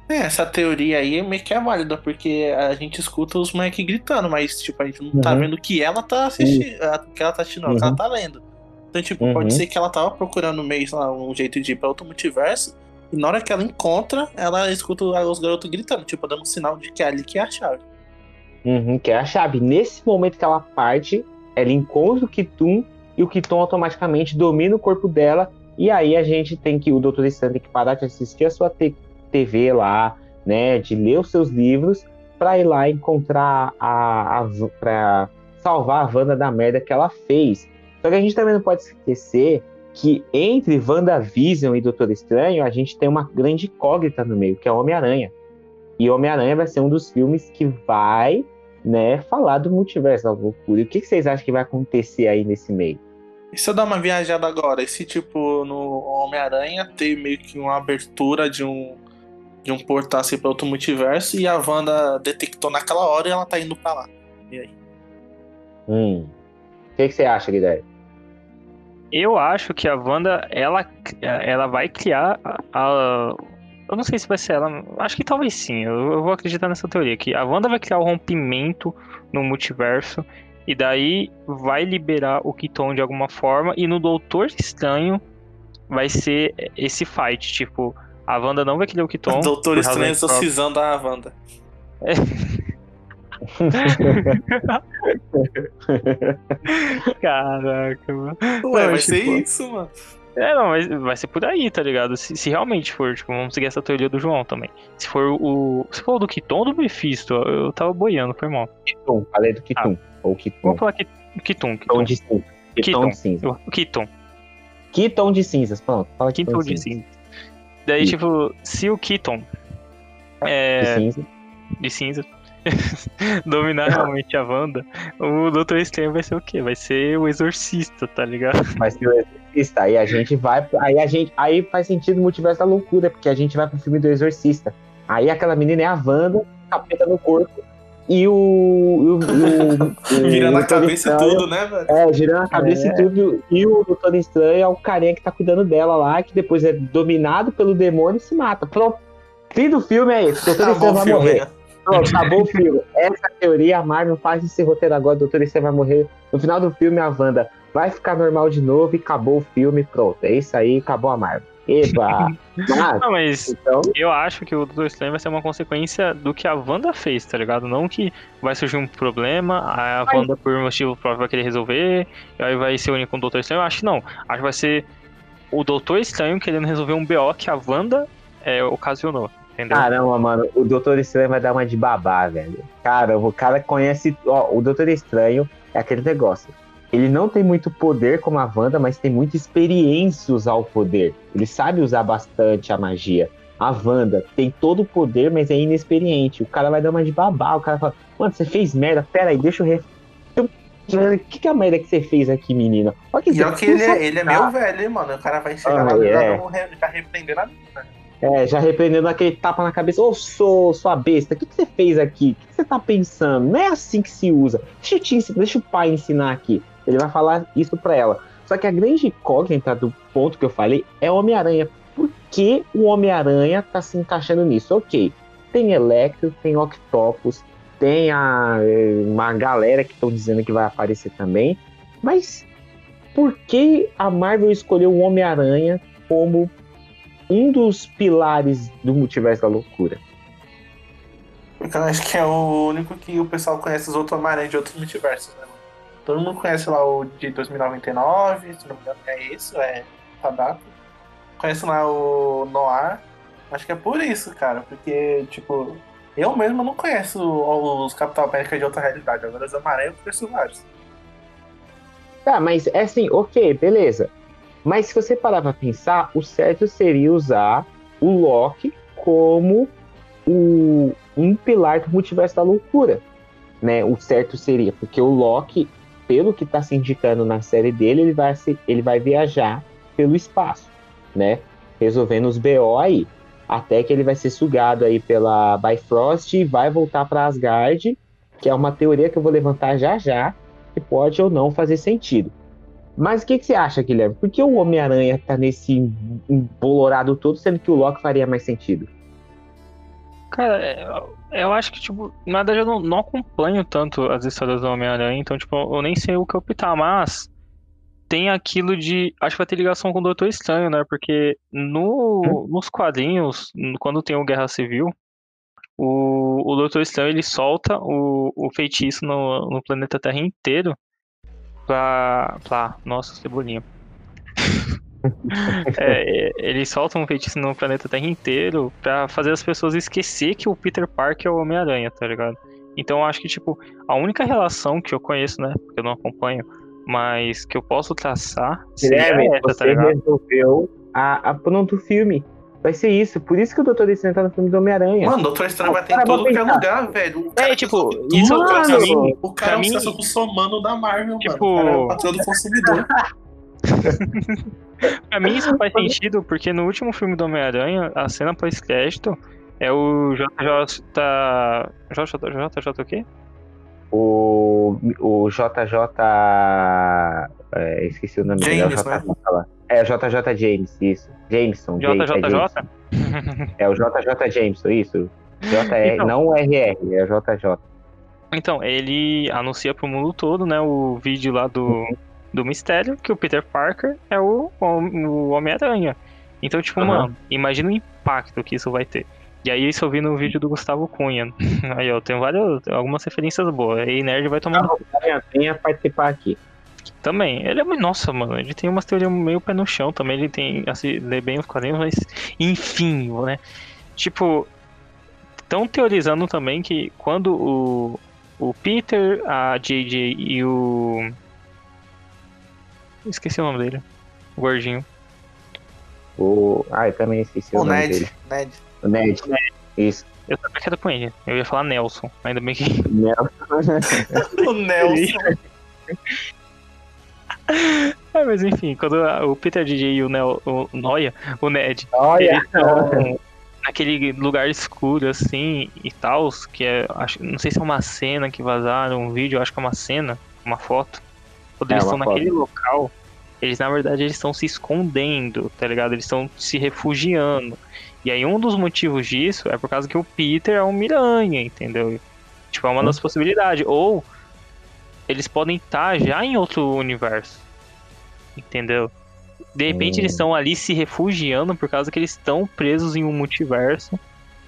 É, essa teoria aí meio que é válida, porque a gente escuta os moleques gritando, mas tipo, a gente não tá Uhum. vendo o que ela tá assistindo, que ela tá assistindo, não, o que Uhum. ela tá lendo. Então, tipo, Uhum. pode ser que ela tava procurando meio, lá, um jeito de ir pra outro multiverso, e na hora que ela encontra, ela escuta os garotos gritando, tipo, dando um sinal de que é ali que é a chave. Uhum, que é a chave. Nesse momento que ela parte, ela encontra o Kitum, e o Kitum automaticamente domina o corpo dela, e aí a gente tem que, o Doutor Estranho tem que parar de assistir a sua TV lá, né, de ler os seus livros, pra ir lá encontrar a, a pra salvar a Wanda da merda que ela fez. Só que a gente também não pode esquecer que entre WandaVision e Doutor Estranho, a gente tem uma grande incógnita no meio, que é Homem-Aranha. E Homem-Aranha vai ser um dos filmes que vai, né, falar do multiverso da loucura. E o que, que vocês acham que vai acontecer aí nesse meio? E se eu dar uma viajada agora, e se tipo, no Homem-Aranha ter meio que uma abertura de um de um portal assim pra outro multiverso, e a Wanda detectou naquela hora e ela tá indo pra lá. E aí? Hum. O que, que você acha, Guilherme? Eu acho que a Wanda, ela, ela vai criar a, a- Eu não sei se vai ser ela. Acho que talvez sim. Eu, eu vou acreditar nessa teoria. Que a Wanda vai criar o rompimento no multiverso. E daí vai liberar o Kiton de alguma forma. E no Doutor Estranho vai ser esse fight. Tipo, a Wanda não vai criar o Kiton. <laughs> Doutor Estranho exorcizando a Wanda. <laughs> Caraca, mano. Ué, Não, vai tipo, ser isso, mano. É, não, mas vai ser por aí, tá ligado? Se, se realmente for, tipo, vamos seguir essa teoria do João também. Se for o. Se for o do Kiton ou do Mephisto, eu tava boiando, foi mal. Kitum, falei do Kitum. Ou Kitum. Vamos falar Ki- Kiton, Tom Kiton. de cinza. Kiton. de cinza. Kiton. Kitom de cinzas, pronto. Fala Kiton de cinza. Daí, Isso. tipo, se o Kiton De é, cinza. de cinza <laughs> dominar realmente a Wanda, o Doutor Estranho vai ser o quê? Vai ser o exorcista, tá ligado? Vai ser o Exorcista. Aí a gente vai. Aí a gente. Aí faz sentido o multiverso da loucura, porque a gente vai pro filme do Exorcista. Aí aquela menina é a Wanda, capeta no corpo. E o. o, o, <laughs> o Virando a cabeça e Estranho- tudo, né, velho? É, girando a cabeça É. e tudo. E o Doutor Estranho é o carinha que tá cuidando dela lá, que depois é dominado pelo demônio e se mata. Pronto. Fim do filme é esse. Doutor Estranho vai filme, morrer. né? Pronto, acabou o filme. <laughs> Essa teoria, a Marvel faz esse roteiro agora, o Doutor Estranho vai morrer. No final do filme, a Wanda vai ficar normal de novo e acabou o filme, pronto. É isso aí, acabou a Marvel. Eba! <laughs> Mas, Não, mas então, eu acho que o Doutor Estranho vai ser uma consequência do que a Wanda fez, tá ligado? Não que vai surgir um problema, a Mas- Wanda, por motivo próprio, vai querer resolver, e aí vai se unir com o Doutor Estranho. Eu acho que não. Acho que vai ser o Doutor Estranho querendo resolver um BO que a Wanda é, ocasionou, entendeu? caramba, mano, o Doutor Estranho vai dar uma de babá, velho. Cara, o cara conhece. Ó, o Doutor Estranho é aquele negócio. Ele não tem muito poder como a Wanda, mas tem muita experiência usar o poder. Ele sabe usar bastante a magia. A Wanda tem todo o poder, mas é inexperiente. O cara vai dar uma de babá. O cara fala, mano, você fez merda, pera aí, deixa eu. Re... O que, que é a merda que você fez aqui, menina? Olha que que ele é, ele é meio velho, hein, mano. O cara vai chegar Ah, lá e é. já repreendendo a mina. É, já repreendendo aquele tapa na cabeça. Ô, sou sua besta, o que, que você fez aqui? O que, que você tá pensando? Não é assim que se usa. Deixa, eu te ensinar, deixa o pai ensinar aqui. Ele vai falar isso pra ela. Só que a grande incógnita do ponto que eu falei é o Homem-Aranha. Por que o Homem-Aranha tá se encaixando nisso? Ok, tem Electro, tem Octopus, tem a, eh, uma galera que estão dizendo que vai aparecer também. Mas por que a Marvel escolheu o Homem-Aranha como um dos pilares do multiverso da loucura. Porque eu acho que é o único que o pessoal conhece os outros Homem-Aranha de outros multiversos, né? Todo mundo conhece lá o de 2099, se não me engano é isso, é a data. Conhece lá o Noir. Acho que é por isso, cara, porque, tipo, eu mesmo não conheço os Capitão América de outra realidade. Agora os Homem-Aranha eu conheço vários. Tá, mas é assim, ok, beleza. Mas se você parar pra pensar, o certo seria usar o Loki como o, um pilar do multiverso da loucura. Né? O certo seria, porque o Loki, pelo que tá se indicando na série dele, ele vai, se, ele vai viajar pelo espaço, né? Resolvendo os BO aí. Até que ele vai ser sugado aí pela Bifrost e vai voltar pra Asgard, que é uma teoria que eu vou levantar já já, que pode ou não fazer sentido. Mas o que, que você acha, Guilherme? Por que o Homem-Aranha tá nesse embolorado todo, sendo que o Loki faria mais sentido? Cara, eu acho que, tipo, na verdade eu não, não acompanho tanto as histórias do Homem-Aranha, então, tipo, eu nem sei o que optar, mas tem aquilo de. Acho que vai ter ligação com o Doutor Estranho, né? Porque no, nos quadrinhos, quando tem o Guerra Civil, o, o Doutor Estranho ele solta o, o feitiço no, no planeta Terra inteiro pra. pra nossa, cebolinha. <laughs> É, ele solta um feitiço no planeta Terra inteiro pra fazer as pessoas esquecer que o Peter Parker é o Homem-Aranha, tá ligado? Então eu acho que, tipo, a única relação que eu conheço, né? Porque eu não acompanho, mas que eu posso traçar seria Guilherme, essa, tá você ligado? resolveu a, a pronto o filme. Vai ser isso. Por isso que o Doutor Estranho tá no filme do Homem-Aranha. Mano, Doutor Estranho vai ter em todo é pensar. lugar, velho. O cara É, tipo, isso pra mim- O cara pra é um mim- sensacional da Marvel, Tipo- mano. O cara é o patrão do consumidor. <laughs> <laughs> Pra mim isso faz sentido, porque no último filme do Homem-Aranha, a cena pós-crédito é o JJ. JJ, JJ o quê? O, o JJ. é, esqueci o nome dele. James, é o JJ né? É o JJ James, isso. Jameson. James, é JJJ? Jameson. É o JJ Jameson, isso. JR, Então. não o RR, é o JJ. Então, ele anuncia pro mundo todo, né, o vídeo lá do, do mistério, que o Peter Parker é o, o Homem-Aranha. Então, tipo, Aham. mano, imagina o impacto que isso vai ter. E aí, isso eu vi no vídeo do Gustavo Cunha. <laughs> Aí, ó, tem várias, algumas referências boas. Aí, Nerd vai tomar Venha, venha participar aqui. Também. Ele é muito. Nossa, mano. Ele tem umas teorias meio pé no chão também. Ele tem. Assim, lê bem os quadrinhos, mas. Enfim, né? Tipo. Estão teorizando também que quando o. O Peter, a JJ e o. Esqueci o nome dele. O gordinho. O... Ah, eu também esqueci o, O nome Ned. dele. Ned. O Ned. Isso. Eu que era com ele. Eu ia falar Nelson. Ainda bem que. Não. <laughs> <laughs> O Nelson. <laughs> É, mas enfim, quando a- o Peter DJ e o, Nel, o Noia, o Ned, Olha. eles estão naquele lugar escuro assim e tal, que é, acho, não sei se é uma cena que vazaram, um vídeo, acho que é uma cena, uma foto. Quando É, eles estão foto. naquele local, eles na verdade eles estão se escondendo, tá ligado? Eles estão se refugiando. E aí um dos motivos disso é por causa que o Peter é um miranha, entendeu? Tipo, é uma das possibilidades. Ou eles podem estar já em outro universo. Entendeu? De repente Hum. eles estão ali se refugiando por causa que eles estão presos em um multiverso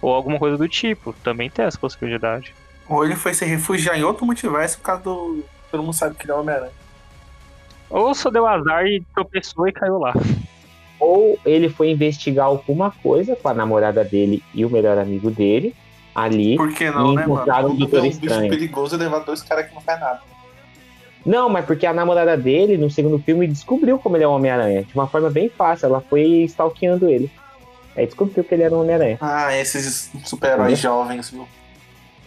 ou alguma coisa do tipo. Também tem essa possibilidade. Ou ele foi se refugiar em outro multiverso por causa do. Todo mundo sabe que ele é o Homem-Aranha. Ou só deu azar e tropeçou e caiu lá. Ou ele foi investigar alguma coisa com a namorada dele e o melhor amigo dele ali. Por que não, E né, mano? encontraram Vamos Doutor ter um bicho Estranho. perigoso e levar dois caras que não faz nada. Não, mas porque a namorada dele, no segundo filme, descobriu como ele é um Homem-Aranha. De uma forma bem fácil. Ela foi stalkeando ele. Aí descobriu que ele era um Homem-Aranha. Ah, esses super-heróis jovens, viu?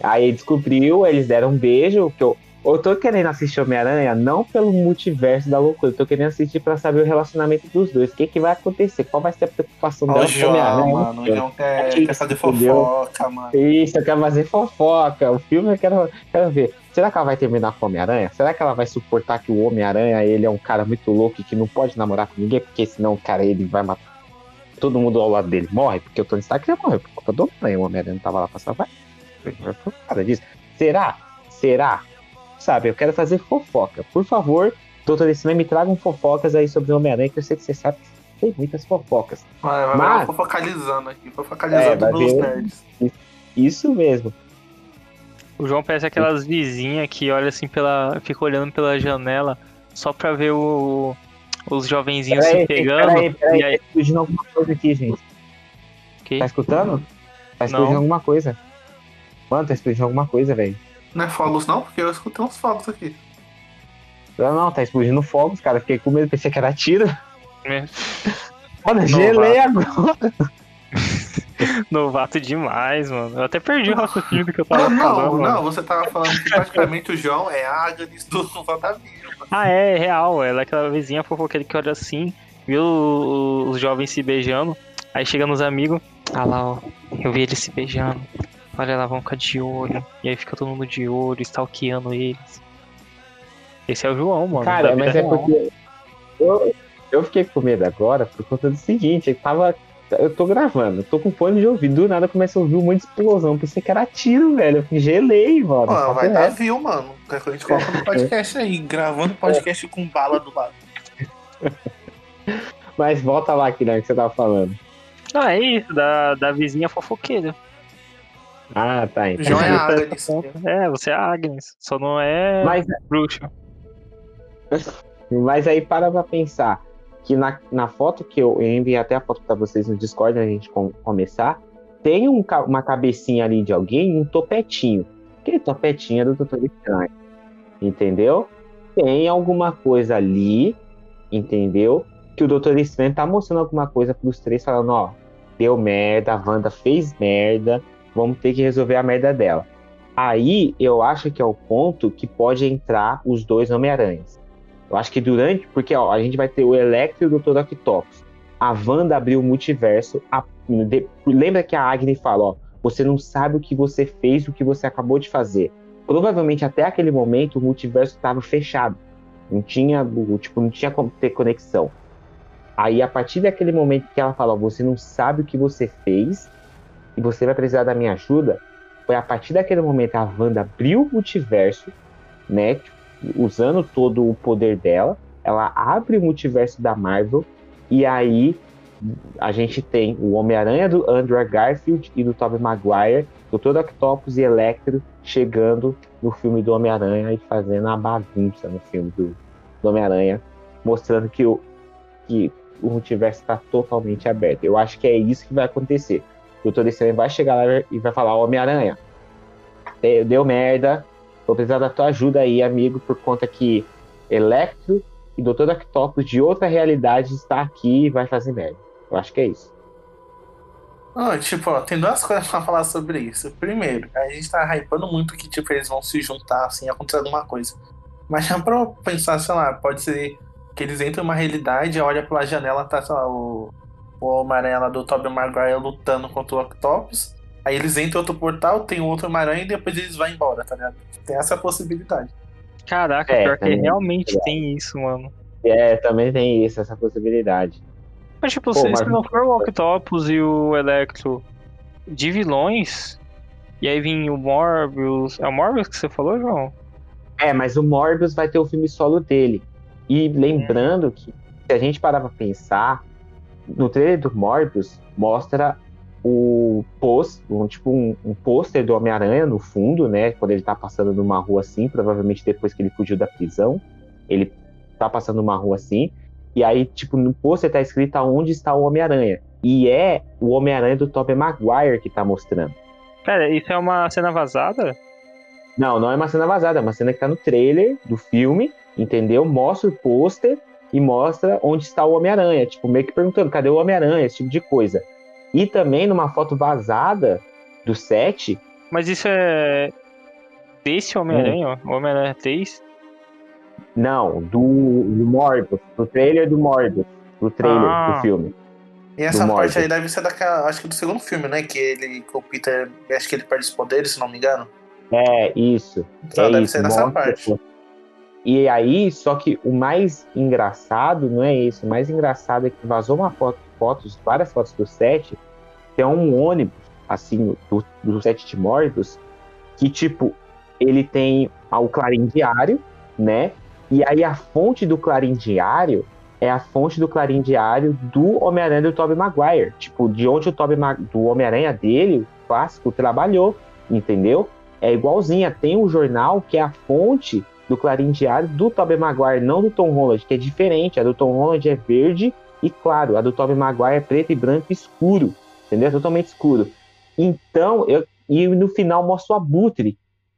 Aí descobriu, eles deram um beijo. Que eu, eu tô querendo assistir Homem-Aranha não pelo multiverso da loucura. Eu tô querendo assistir pra saber o relacionamento dos dois. O que, que vai acontecer? Qual vai ser a preocupação Ó, dela o com o Homem-Aranha? mano. O João quer, quer fazer entendeu? fofoca, mano. Isso, eu quero fazer fofoca. O filme eu quero, quero ver. Será que ela vai terminar com o Homem-Aranha? Será que ela vai suportar que o Homem-Aranha ele é um cara muito louco e que não pode namorar com ninguém? Porque senão, cara, ele vai matar. Todo mundo ao lado dele morre, porque o Tony Stark já morreu por culpa do Homem-Aranha. O Homem-Aranha não tava lá pra salvar. disso. Será? Será? Sabe, eu quero fazer fofoca. Por favor, doutor Estranho, me tragam fofocas aí sobre o Homem-Aranha, que eu sei que você sabe que tem muitas fofocas. Vai, vai Mas- ver fofocalizando aqui. Fofocalizando É, nos ver. nerds. Isso mesmo. O João parece aquelas vizinhas que olha assim pela. fica olhando pela janela só pra ver o, os jovenzinhos Peraí, se pegando. peraí, peraí, e aí. tá explodindo alguma coisa aqui, gente. Que? Tá escutando? Tá explodindo Não. alguma coisa. Mano, tá explodindo alguma coisa, velho. Não é fogos, não? Porque eu escutei uns fogos aqui. Não, não, tá explodindo fogos, cara. Fiquei com medo, pensei que era tiro. É, Mano, gelei agora. <laughs> novato demais, mano. Eu até perdi o raciocínio do que eu tava Não, falando. não, mano. não, você tava falando que praticamente o João é a Agnes do Fantasminha. Ah, é, é real. Ela é aquela vizinha fofoqueira que olha assim, viu os jovens se beijando. Aí chega nos amigos. Ah lá, ó. Eu vi eles se beijando. Olha lá, vão ficar de olho. E aí fica todo mundo de olho, stalkeando eles. Esse é o João, mano. Cara, mas é real. porque. Eu, eu fiquei com medo agora por conta do seguinte, eu tava. Eu tô gravando, eu tô com fone de ouvido, do nada começa a ouvir um monte de explosão. Pensei que era tiro, velho. Eu gelei, mano. Papo vai dar view, mano. A gente coloca no <laughs> podcast aí, gravando podcast com bala do lado. Mas volta lá, Guilherme, que você tava falando. Não, é isso, da, da vizinha fofoqueira. Ah, tá. Então. João é a Você- Agnes. É, você é a Agnes. Só não é Mas bruxa. <laughs> Mas aí para pra pensar que na, na foto que eu, eu enviei até a foto pra vocês no Discord a gente com- começar, tem um uma cabecinha ali de alguém, um topetinho. Aquele topetinho é do Doutor Estranho. Entendeu? Tem alguma coisa ali, entendeu? Que o Doutor Estranho tá mostrando alguma coisa pros três, falando, ó, deu merda, a Wanda fez merda, vamos ter que resolver a merda dela. Aí eu acho que é o ponto que pode entrar os dois Homem-Aranhas. Eu acho que durante. Porque ó, a gente vai ter o Electro e o Dr. Octopus. A Wanda abriu o multiverso. a- de- lembra que a Agnes fala: ó, você não sabe o que você fez, o que você acabou de fazer. Provavelmente até aquele momento o multiverso estava fechado. Não tinha, tipo, não tinha como ter conexão. Aí a partir daquele momento que ela fala: ó, você não sabe o que você fez e você vai precisar da minha ajuda. Foi a partir daquele momento a Wanda abriu o multiverso, né? usando todo o poder dela, ela abre o multiverso da Marvel e aí a gente tem o Homem-Aranha do Andrew Garfield e do Tobey Maguire, Dr. Octopus e Electro chegando no filme do Homem-Aranha e fazendo a bagunça no filme do, do Homem-Aranha, mostrando que o, que o multiverso está totalmente aberto. Eu acho que é isso que vai acontecer. Dr. Estranho vai chegar lá e vai falar, Homem-Aranha, deu- merda, Vou precisar da tua ajuda aí, amigo, por conta que Electro e Dr. Octopus de outra realidade está aqui e vai fazer merda. Eu acho que é isso. Tipo, ó, tem duas coisas pra falar sobre isso. Primeiro, a gente tá hypando muito que, tipo, eles vão se juntar, assim, acontecer alguma coisa. Mas já pra pensar, sei lá, pode ser que eles entram em uma realidade, olha pela janela, tá, sei lá, o, o Homem-Aranha lá do Tobey Maguire lutando contra o Octopus. Aí eles entram em outro portal, tem outro Homem-Aranha e depois eles vão embora, tá ligado? Tem essa possibilidade. Caraca, É, pior que realmente tem isso, mano. É, também tem isso, essa possibilidade. Mas tipo, Pô, se, mas- se não for o Octopus e o Electro de vilões, e aí vem o Morbius. É o Morbius que você falou, João? É, mas o Morbius vai ter o filme solo dele. E lembrando que se a gente parar pra pensar, no trailer do Morbius mostra o post, um, tipo um, um pôster do Homem-Aranha no fundo, né? Quando ele tá passando numa rua assim, provavelmente depois que ele fugiu da prisão, ele tá passando numa rua assim, e aí, tipo, no pôster tá escrito aonde está o Homem-Aranha. E é o Homem-Aranha do Tobey Maguire que tá mostrando. Pera, isso é uma cena vazada? Não, não é uma cena vazada, é uma cena que tá no trailer do filme, entendeu? Mostra o pôster e mostra onde está o Homem-Aranha, tipo, meio que perguntando, cadê o Homem-Aranha, esse tipo de coisa. E também numa foto vazada do set. Mas isso é desse Homem-Aranha, hum. Homem-Aranha 3? Não, do, do Morbius, do trailer do Morbius, do trailer ah. do filme. E essa parte aí deve ser daquela, acho que do segundo filme, né? Que ele, que o Peter, acho que ele perde os poderes, se não me engano. É, isso. Então é deve isso, ser nessa parte. E aí, só que o mais engraçado não é isso. O mais engraçado é que vazou uma foto, fotos, várias fotos do set, tem um ônibus, assim, do, do set de Morbius, que, tipo, ele tem o Clarim Diário, né? E aí a fonte do Clarim Diário é a fonte do Clarim Diário do Homem-Aranha do Tobey Maguire. Tipo, de onde o Tobey do Homem-Aranha dele, clássico, trabalhou, entendeu? É igualzinha. Tem um jornal que é a fonte do Clarim Diário do Tobey Maguire, não do Tom Holland, que é diferente. A do Tom Holland é verde e claro, a do Tobey Maguire é preto e branco escuro, entendeu? É totalmente escuro. Então, eu, e no final mostra o Abutre.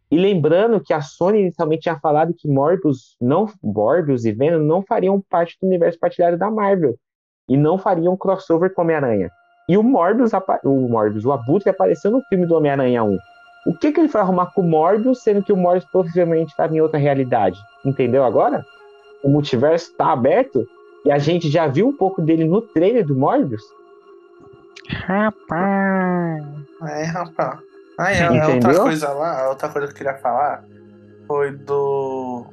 E lembrando que a Sony inicialmente tinha falado que Morbius, não, Morbius e Venom não fariam parte do universo partilhado da Marvel. E não fariam crossover com Homem-Aranha. E o Morbius, o Morbius, o Abutre apareceu no filme do Homem-Aranha 1. O que, que ele foi arrumar com o Morbius, sendo que o Morbius possivelmente estava em outra realidade? Entendeu agora? O multiverso está aberto e a gente já viu um pouco dele no trailer do Morbius. Rapaz. É, rapaz. Ah, é, é outra coisa lá, outra coisa que eu queria falar foi do.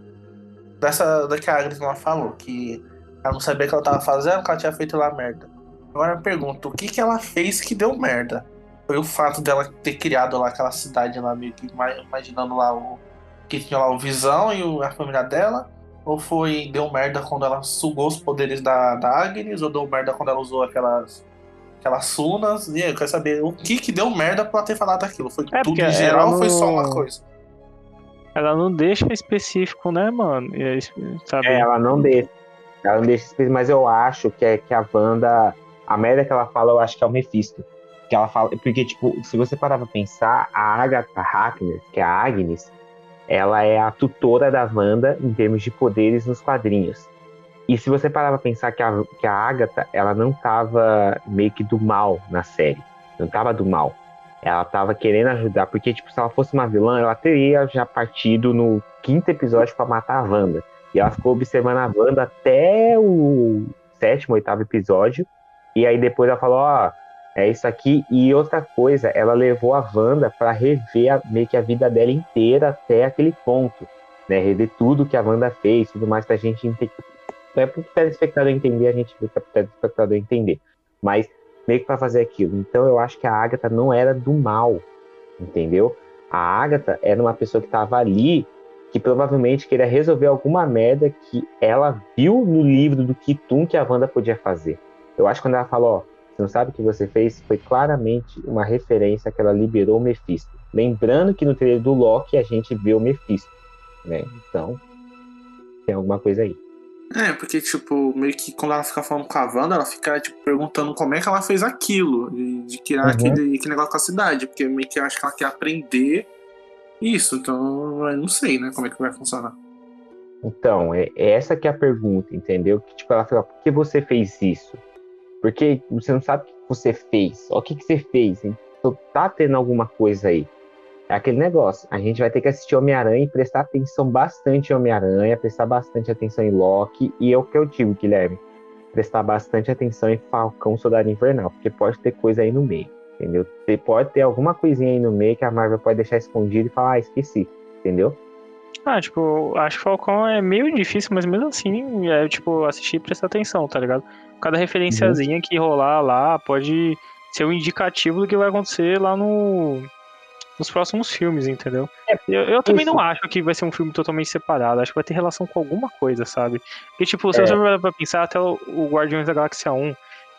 Dessa da que a Agnes não falou, que ela não sabia o que ela tava fazendo, que ela tinha feito lá merda. Agora eu pergunto, o que que ela fez que deu merda? Foi o fato dela ter criado lá aquela cidade lá, meio que imaginando lá o. que tinha lá o Visão e o, a família dela? Ou foi deu merda quando ela sugou os poderes da, da Agnes? Ou deu merda quando ela usou aquelas aquelas sunas. E aí, eu quero saber o que que deu merda pra ter falado aquilo. Foi é tudo em geral não... ou foi só uma coisa? Ela não deixa específico, né, mano? Sabe? É, ela não deixa. Ela não deixa específico, mas eu acho que, é, que a Wanda. A merda que ela fala, eu acho que é o Mephisto. Que ela fala. Porque, tipo, se você parar pra pensar, a Agatha Harkness, que é a Agnes, ela é a tutora da Wanda em termos de poderes nos quadrinhos. E se você parar pra pensar que a, que a Agatha, ela não tava meio que do mal na série. Não tava do mal. Ela tava querendo ajudar, porque, tipo, se ela fosse uma vilã, ela teria já partido no quinto episódio para matar a Wanda. E ela ficou observando a Wanda até o sétimo, oitavo episódio. E aí depois ela falou, ó, oh, é isso aqui. E outra coisa, ela levou a Wanda para rever a, meio que a vida dela inteira até aquele ponto. Né? Rever tudo que a Wanda fez, tudo mais pra gente não é para o telespectador entender, a gente vê para o telespectador entender. Mas meio que para fazer aquilo. Então eu acho que a Agatha não era do mal, entendeu? A Agatha era uma pessoa que estava ali que provavelmente queria resolver alguma merda que ela viu no livro do Kitum que a Wanda podia fazer. Eu acho que quando ela falou, ó, não sabe o que você fez, foi claramente uma referência que ela liberou o Mephisto. Lembrando que no trailer do Loki a gente vê o Mephisto, né? Então, tem alguma coisa aí. É, porque, tipo, meio que quando ela fica falando com a Wanda, ela fica, tipo, perguntando como é que ela fez aquilo, de, de criar uhum. aquele, aquele negócio com a cidade, porque meio que eu acho que ela quer aprender isso, então eu não sei, né, como é que vai funcionar. Então, é, é essa que é a pergunta, entendeu? Que, tipo, ela fala, por que você fez isso? Porque você não sabe o que você fez, o que, que você fez, então tá tendo alguma coisa aí. É aquele negócio. A gente vai ter que assistir Homem-Aranha e prestar atenção bastante em Homem-Aranha, prestar bastante atenção em Loki. E é o que eu digo, Guilherme. Prestar bastante atenção em Falcão Soldado Invernal, porque pode ter coisa aí no meio, entendeu? Pode ter alguma coisinha aí no meio que a Marvel pode deixar escondido e falar, ah, esqueci, entendeu? Ah, tipo, acho que Falcão é meio difícil, mas mesmo assim, é tipo, assistir e prestar atenção, tá ligado? Cada referenciazinha uhum. que rolar lá pode ser um indicativo do que vai acontecer lá no nos próximos filmes, entendeu? Eu, eu também não acho que vai ser um filme totalmente separado. Acho que vai ter relação com alguma coisa, sabe? Porque, tipo, se É. você for pra pensar, até o, o Guardiões da Galáxia 1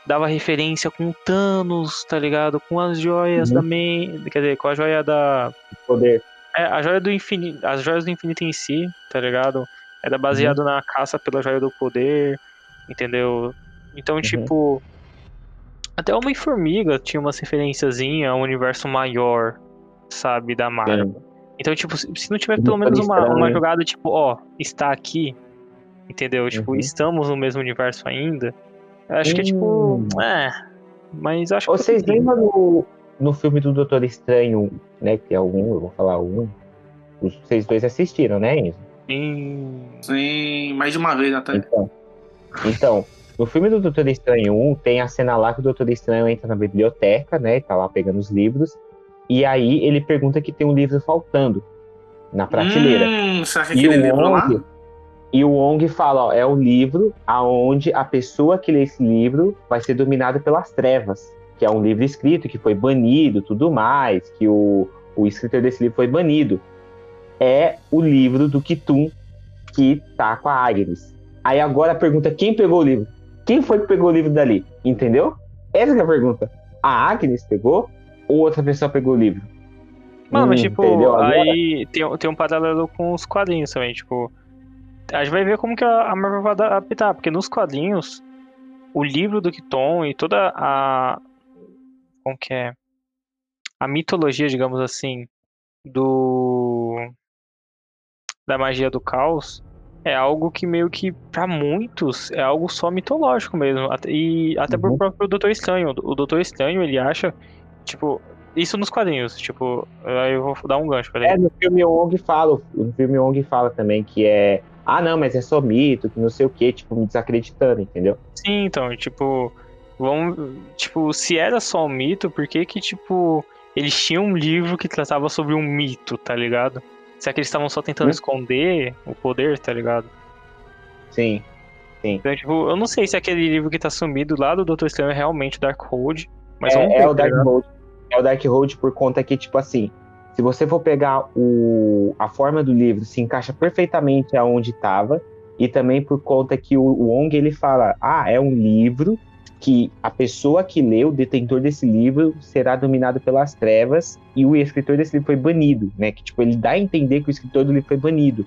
dava referência com Thanos, tá ligado? Com as joias Uhum. da. Quer dizer, com a joia da. Poder. É, a joia do infinito. As joias do infinito em si, tá ligado? Era baseado Uhum. na caça pela joia do poder, entendeu? Então, Uhum. tipo. Até Homem-Formiga tinha umas referenciazinha a um universo maior, sabe, da Marvel. Então, tipo, se não tiver pelo menos uma, uma jogada, tipo, ó, está aqui, entendeu? Tipo, Uhum. estamos no mesmo universo ainda. Eu acho que é tipo. Hum. É. Mas acho que. Vocês lembram no, no filme do Doutor Estranho, né? Que é o um, eu vou falar o um. Os- Vocês dois assistiram, né, Enzo? Sim. Sim, mais de uma vez até. Então, então, no filme do Doutor Estranho 1, tem a cena lá que o Doutor Estranho entra na biblioteca, né? Tá lá pegando os livros. E aí ele pergunta que tem um livro faltando na prateleira. Hum, será que e, aquele o livro lá? Wong, e o Wong fala, ó, é o livro aonde a pessoa que lê esse livro vai ser dominada pelas trevas. Que é um livro escrito, que foi banido, tudo mais, que o, o escritor desse livro foi banido. É o livro do Kitum que tá com a Agnes. Aí agora a pergunta, quem pegou o livro? Quem foi que pegou o livro dali? Entendeu? Essa que é a pergunta. A Agnes pegou ou outra pessoa pegou o livro? Mano, mas Hum, tipo, entendeu? Agora- aí tem, tem um paralelo com os quadrinhos também, tipo. A gente vai ver como que a a Marvel vai adaptar, porque nos quadrinhos, o livro do Kiton e toda a. Como que é? A mitologia, digamos assim, do. Da magia do caos é algo que meio que, pra muitos, é algo só mitológico mesmo. E até Uhum. pro próprio Doutor Estranho. O Doutor Estranho, ele acha, tipo, isso nos quadrinhos, tipo, aí eu vou dar um gancho, peraí. É, no filme o Wong fala, no filme o Wong fala também que é, ah não, mas é só mito, que não sei o que, tipo, me desacreditando, entendeu? Sim, então, tipo, vamos, tipo, se era só um mito, por que que, tipo, eles tinham um livro que tratava sobre um mito, tá ligado? Será que eles estavam só tentando Hum. esconder o poder, tá ligado? Sim. Então, tipo, eu não sei se aquele livro que tá sumido lá do Doutor Estranho é realmente o Darkhold, mas vamos é, ver, é o tá? Darkhold. É o Darkhold por conta que, tipo assim, se você for pegar o, a forma do livro, se encaixa perfeitamente aonde estava, e também por conta que o, o Wong ele fala, ah, é um livro que a pessoa que lê, o detentor desse livro, será dominado pelas trevas e o escritor desse livro foi banido, né? Que tipo ele dá a entender que o escritor do livro foi banido.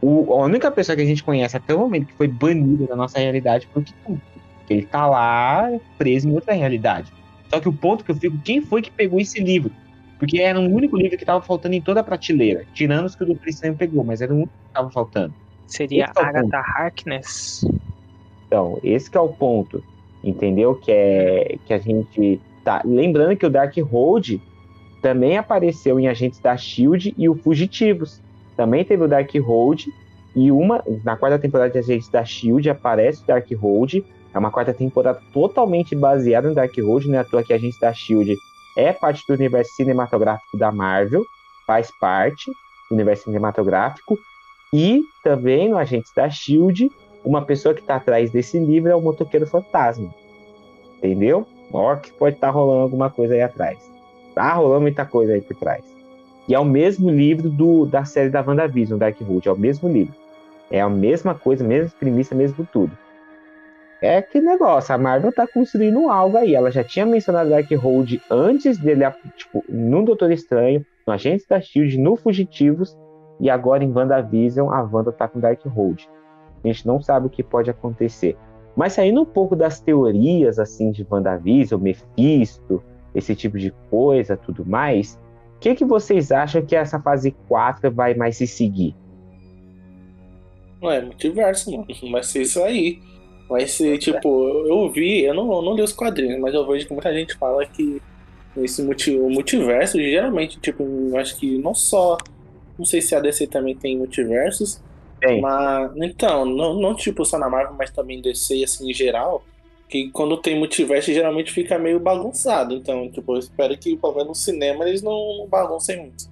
O, a única pessoa que a gente conhece até o momento que foi banida da nossa realidade foi o Kitum, que ele tá lá preso em outra realidade. Só que o ponto que eu fico, quem foi que pegou esse livro? Porque era um único livro que tava faltando em toda a prateleira, tirando os que o Doutor Estranho pegou, mas era o único que tava faltando. Seria é o Agatha Harkness. Então, esse é o ponto, entendeu? Que é que a gente tá lembrando que o Darkhold também apareceu em Agentes da Shield e o Fugitivos. Também teve o Darkhold e uma na quarta temporada de Agentes da Shield aparece o Darkhold. É uma quarta temporada totalmente baseada no Darkhold, né? À que Agentes da Shield é parte do universo cinematográfico da Marvel, faz parte do universo cinematográfico e também no Agentes da Shield uma pessoa que está atrás desse livro é o motoqueiro fantasma. Entendeu? Ó, que pode estar rolando alguma coisa aí atrás. Tá rolando muita coisa aí por trás. E é o mesmo livro do, da série da WandaVision, Darkhold. É o mesmo livro. É a mesma coisa, mesma premissa, mesmo tudo. É que negócio, a Marvel tá construindo algo aí. Ela já tinha mencionado Darkhold antes dele, tipo, no Doutor Estranho, no Agentes da Shield, no Fugitivos, e agora em WandaVision a Wanda tá com Darkhold. A gente não sabe o que pode acontecer. Mas saindo um pouco das teorias assim de WandaVision, Mephisto, esse tipo de coisa, tudo mais, o que, que vocês acham que essa fase 4 vai mais se seguir? Ué, multiverso, mano. Vai ser isso aí. Vai ser, tipo, eu, eu vi, eu não, eu não li os quadrinhos, mas eu vejo que muita gente fala que esse multi, o multiverso, geralmente, tipo, eu acho que não só. Não sei se a DC também tem multiversos. Tem. Mas, então, não, não tipo só na Marvel, mas também DC, assim, em geral. Que quando tem multiverso, geralmente fica meio bagunçado. Então, tipo, eu espero que, pelo menos no cinema, eles não, não baguncem muito.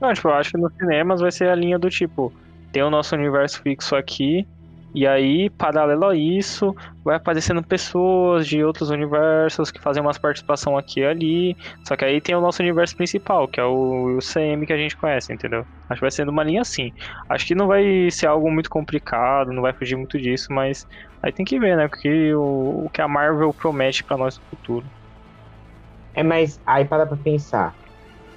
Não, tipo, eu acho que nos cinemas vai ser a linha do tipo, tem o nosso universo fixo aqui, E aí, paralelo a isso, vai aparecendo pessoas de outros universos que fazem umas participação aqui e ali. Só que aí tem o nosso universo principal, que é o, o CM que a gente conhece, entendeu? Acho que vai sendo uma linha assim. Acho que não vai ser algo muito complicado, não vai fugir muito disso, mas aí tem que ver, né? Porque o, o que a Marvel promete para nós no futuro. É, mas aí para pra pensar.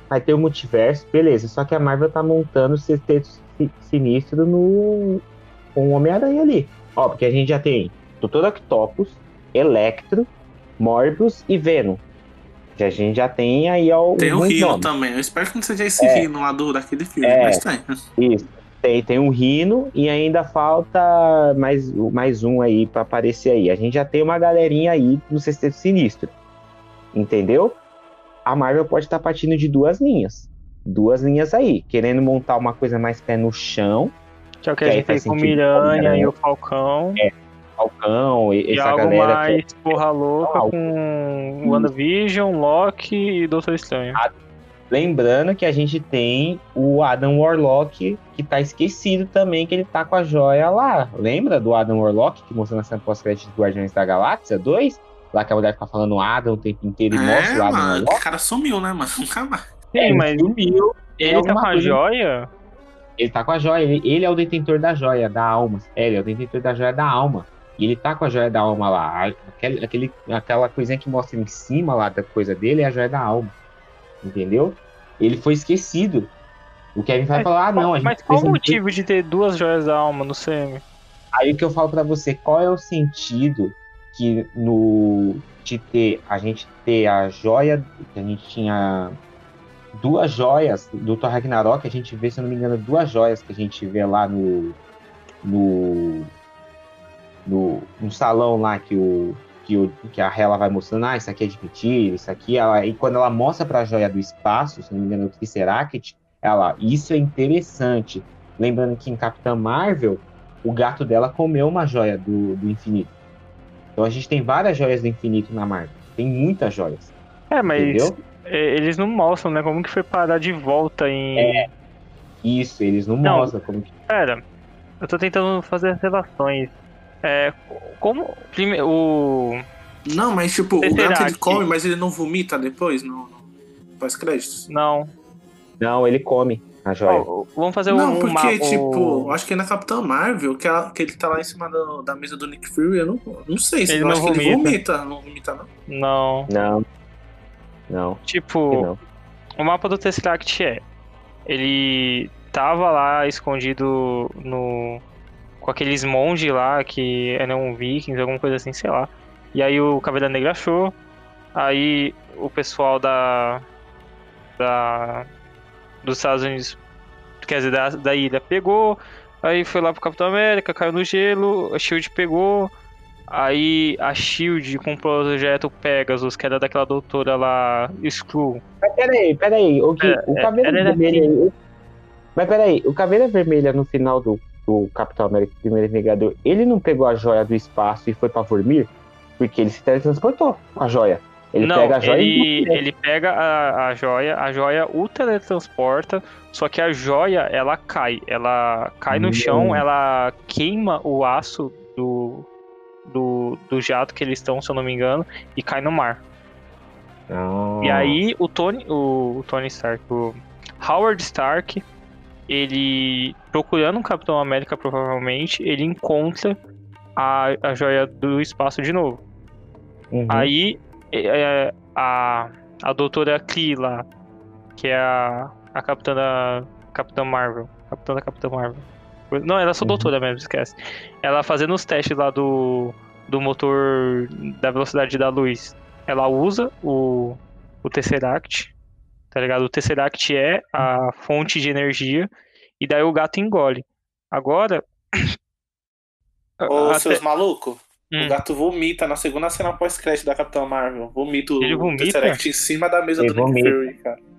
Vai ter o multiverso, beleza. Só que a Marvel tá montando o sexteto sinistro no com o Homem-Aranha ali. Ó, porque a gente já tem Doutor Octopus, Electro, Morbius e Venom. Que a gente já tem aí ao Tem o Rino também. Eu espero que não seja esse é. Rino lá do, daquele filme, é. mas tem. Isso. Tem, tem um Rino e ainda falta mais, mais um aí para aparecer aí. A gente já tem uma galerinha aí no Sexteto Sinistro. Entendeu? A Marvel pode estar tá partindo de duas linhas. Duas linhas aí. Querendo montar uma coisa mais pé no chão que é o que, que a gente tem com o Miranha e o Falcão. É, Falcão, e, e essa algo galera. mais que... porra louca ah, com WandaVision, Loki e Doutor Estranho. Ah, lembrando que a gente tem o Adam Warlock, que tá esquecido também, que ele tá com a joia lá. Lembra do Adam Warlock, que mostrou na cena pós-crédito do Guardiões da Galáxia 2? Lá que a mulher fica falando Adam o tempo inteiro e é, mostra o Adam mano, Warlock. O cara sumiu, né, mano? Nunca mais. Sim, mas sumiu. Ele tá com a joia? Ele tá com a joia, ele, ele, é o detentor da joia, da alma. É, ele é o detentor da joia da alma. E ele tá com a joia da alma lá. Aquele, aquele, aquela coisinha que mostra em cima lá da coisa dele é a joia da alma. Entendeu? Ele foi esquecido. O Kevin vai mas, falar, ah, não, a gente Mas qual o motivo de ter duas joias da alma no CM? Aí o que eu falo para você, qual é o sentido que no de ter a gente ter a joia que a gente tinha duas joias do Thor Ragnarok, a gente vê, se eu não me engano, duas joias que a gente vê lá no. no. no, no salão lá que o. Que, o, que a Hela vai mostrando, ah, isso aqui é de mentira, isso aqui, ela, e quando ela mostra para a joia do espaço, se não me engano, o Tesseract, ela, isso é interessante. Lembrando que em Capitã Marvel, o gato dela comeu uma joia do, do infinito. Então a gente tem várias joias do infinito na Marvel. Tem muitas joias. É, mas entendeu? É, eles não mostram, né? Como que foi parar de volta em. É. Isso, eles não, não mostram como que. Pera, eu tô tentando fazer as relações. É. Como. Prime... O. Não, mas tipo, o gato ele come, mas ele não vomita depois? Não. Faz créditos? Não. Não, ele come a joia. Oh, vamos fazer não, um. Não, porque, tipo, acho que é na Capitã Marvel, que, ela, que ele tá lá em cima da, da mesa do Nick Fury, eu não, não sei se ele não acho vomita. que ele vomita. Não vomita, não? Não. Não. Não. Tipo, não. o mapa do Tesseract é. Ele tava lá escondido no. com aqueles monges lá que eram vikings, alguma coisa assim, sei lá. E aí o Caveira Negra achou. Aí o pessoal da. da. dos Estados Unidos, quer dizer, da, da ilha pegou. Aí foi lá pro Capitão América, caiu no gelo, a Shield pegou. Aí a Shield com o projeto Pegasus, que era daquela doutora lá, Screw. Mas peraí, peraí. O, que, é, o Caveira Vermelha. Assim. Mas peraí, o Caveira Vermelha no final do, do Capitão América Primeiro Vingador, ele não pegou a joia do espaço e foi pra Vormir? Porque ele se teletransportou com a joia. Ele não, pega a joia ele, e... ele pega a, a joia, a joia o teletransporta, só que a joia ela cai. Ela cai no hum. chão, ela queima o aço do, do, do jato que eles estão, se eu não me engano, e cai no mar. Oh. E aí o Tony, o, o, Tony Stark, o Howard Stark, ele procurando o Capitão América provavelmente, ele encontra a, a joia do espaço de novo. Uhum. Aí é, é a, a doutora Kree lá, que é a, a capitã da Capitã Marvel, capitã da Capitã Marvel não, ela é só uhum. doutora mesmo, esquece. Ela fazendo os testes lá do, do motor da velocidade da luz. Ela usa o, o Tesseract, tá ligado? O Tesseract é a fonte de energia e daí o gato engole. Agora. Ô, até... seus malucos, hum. o gato vomita na segunda cena pós-crédito da Capitã Marvel. Vomita ele o Tesseract em cima da mesa ele do vomita. Nick Fury, cara.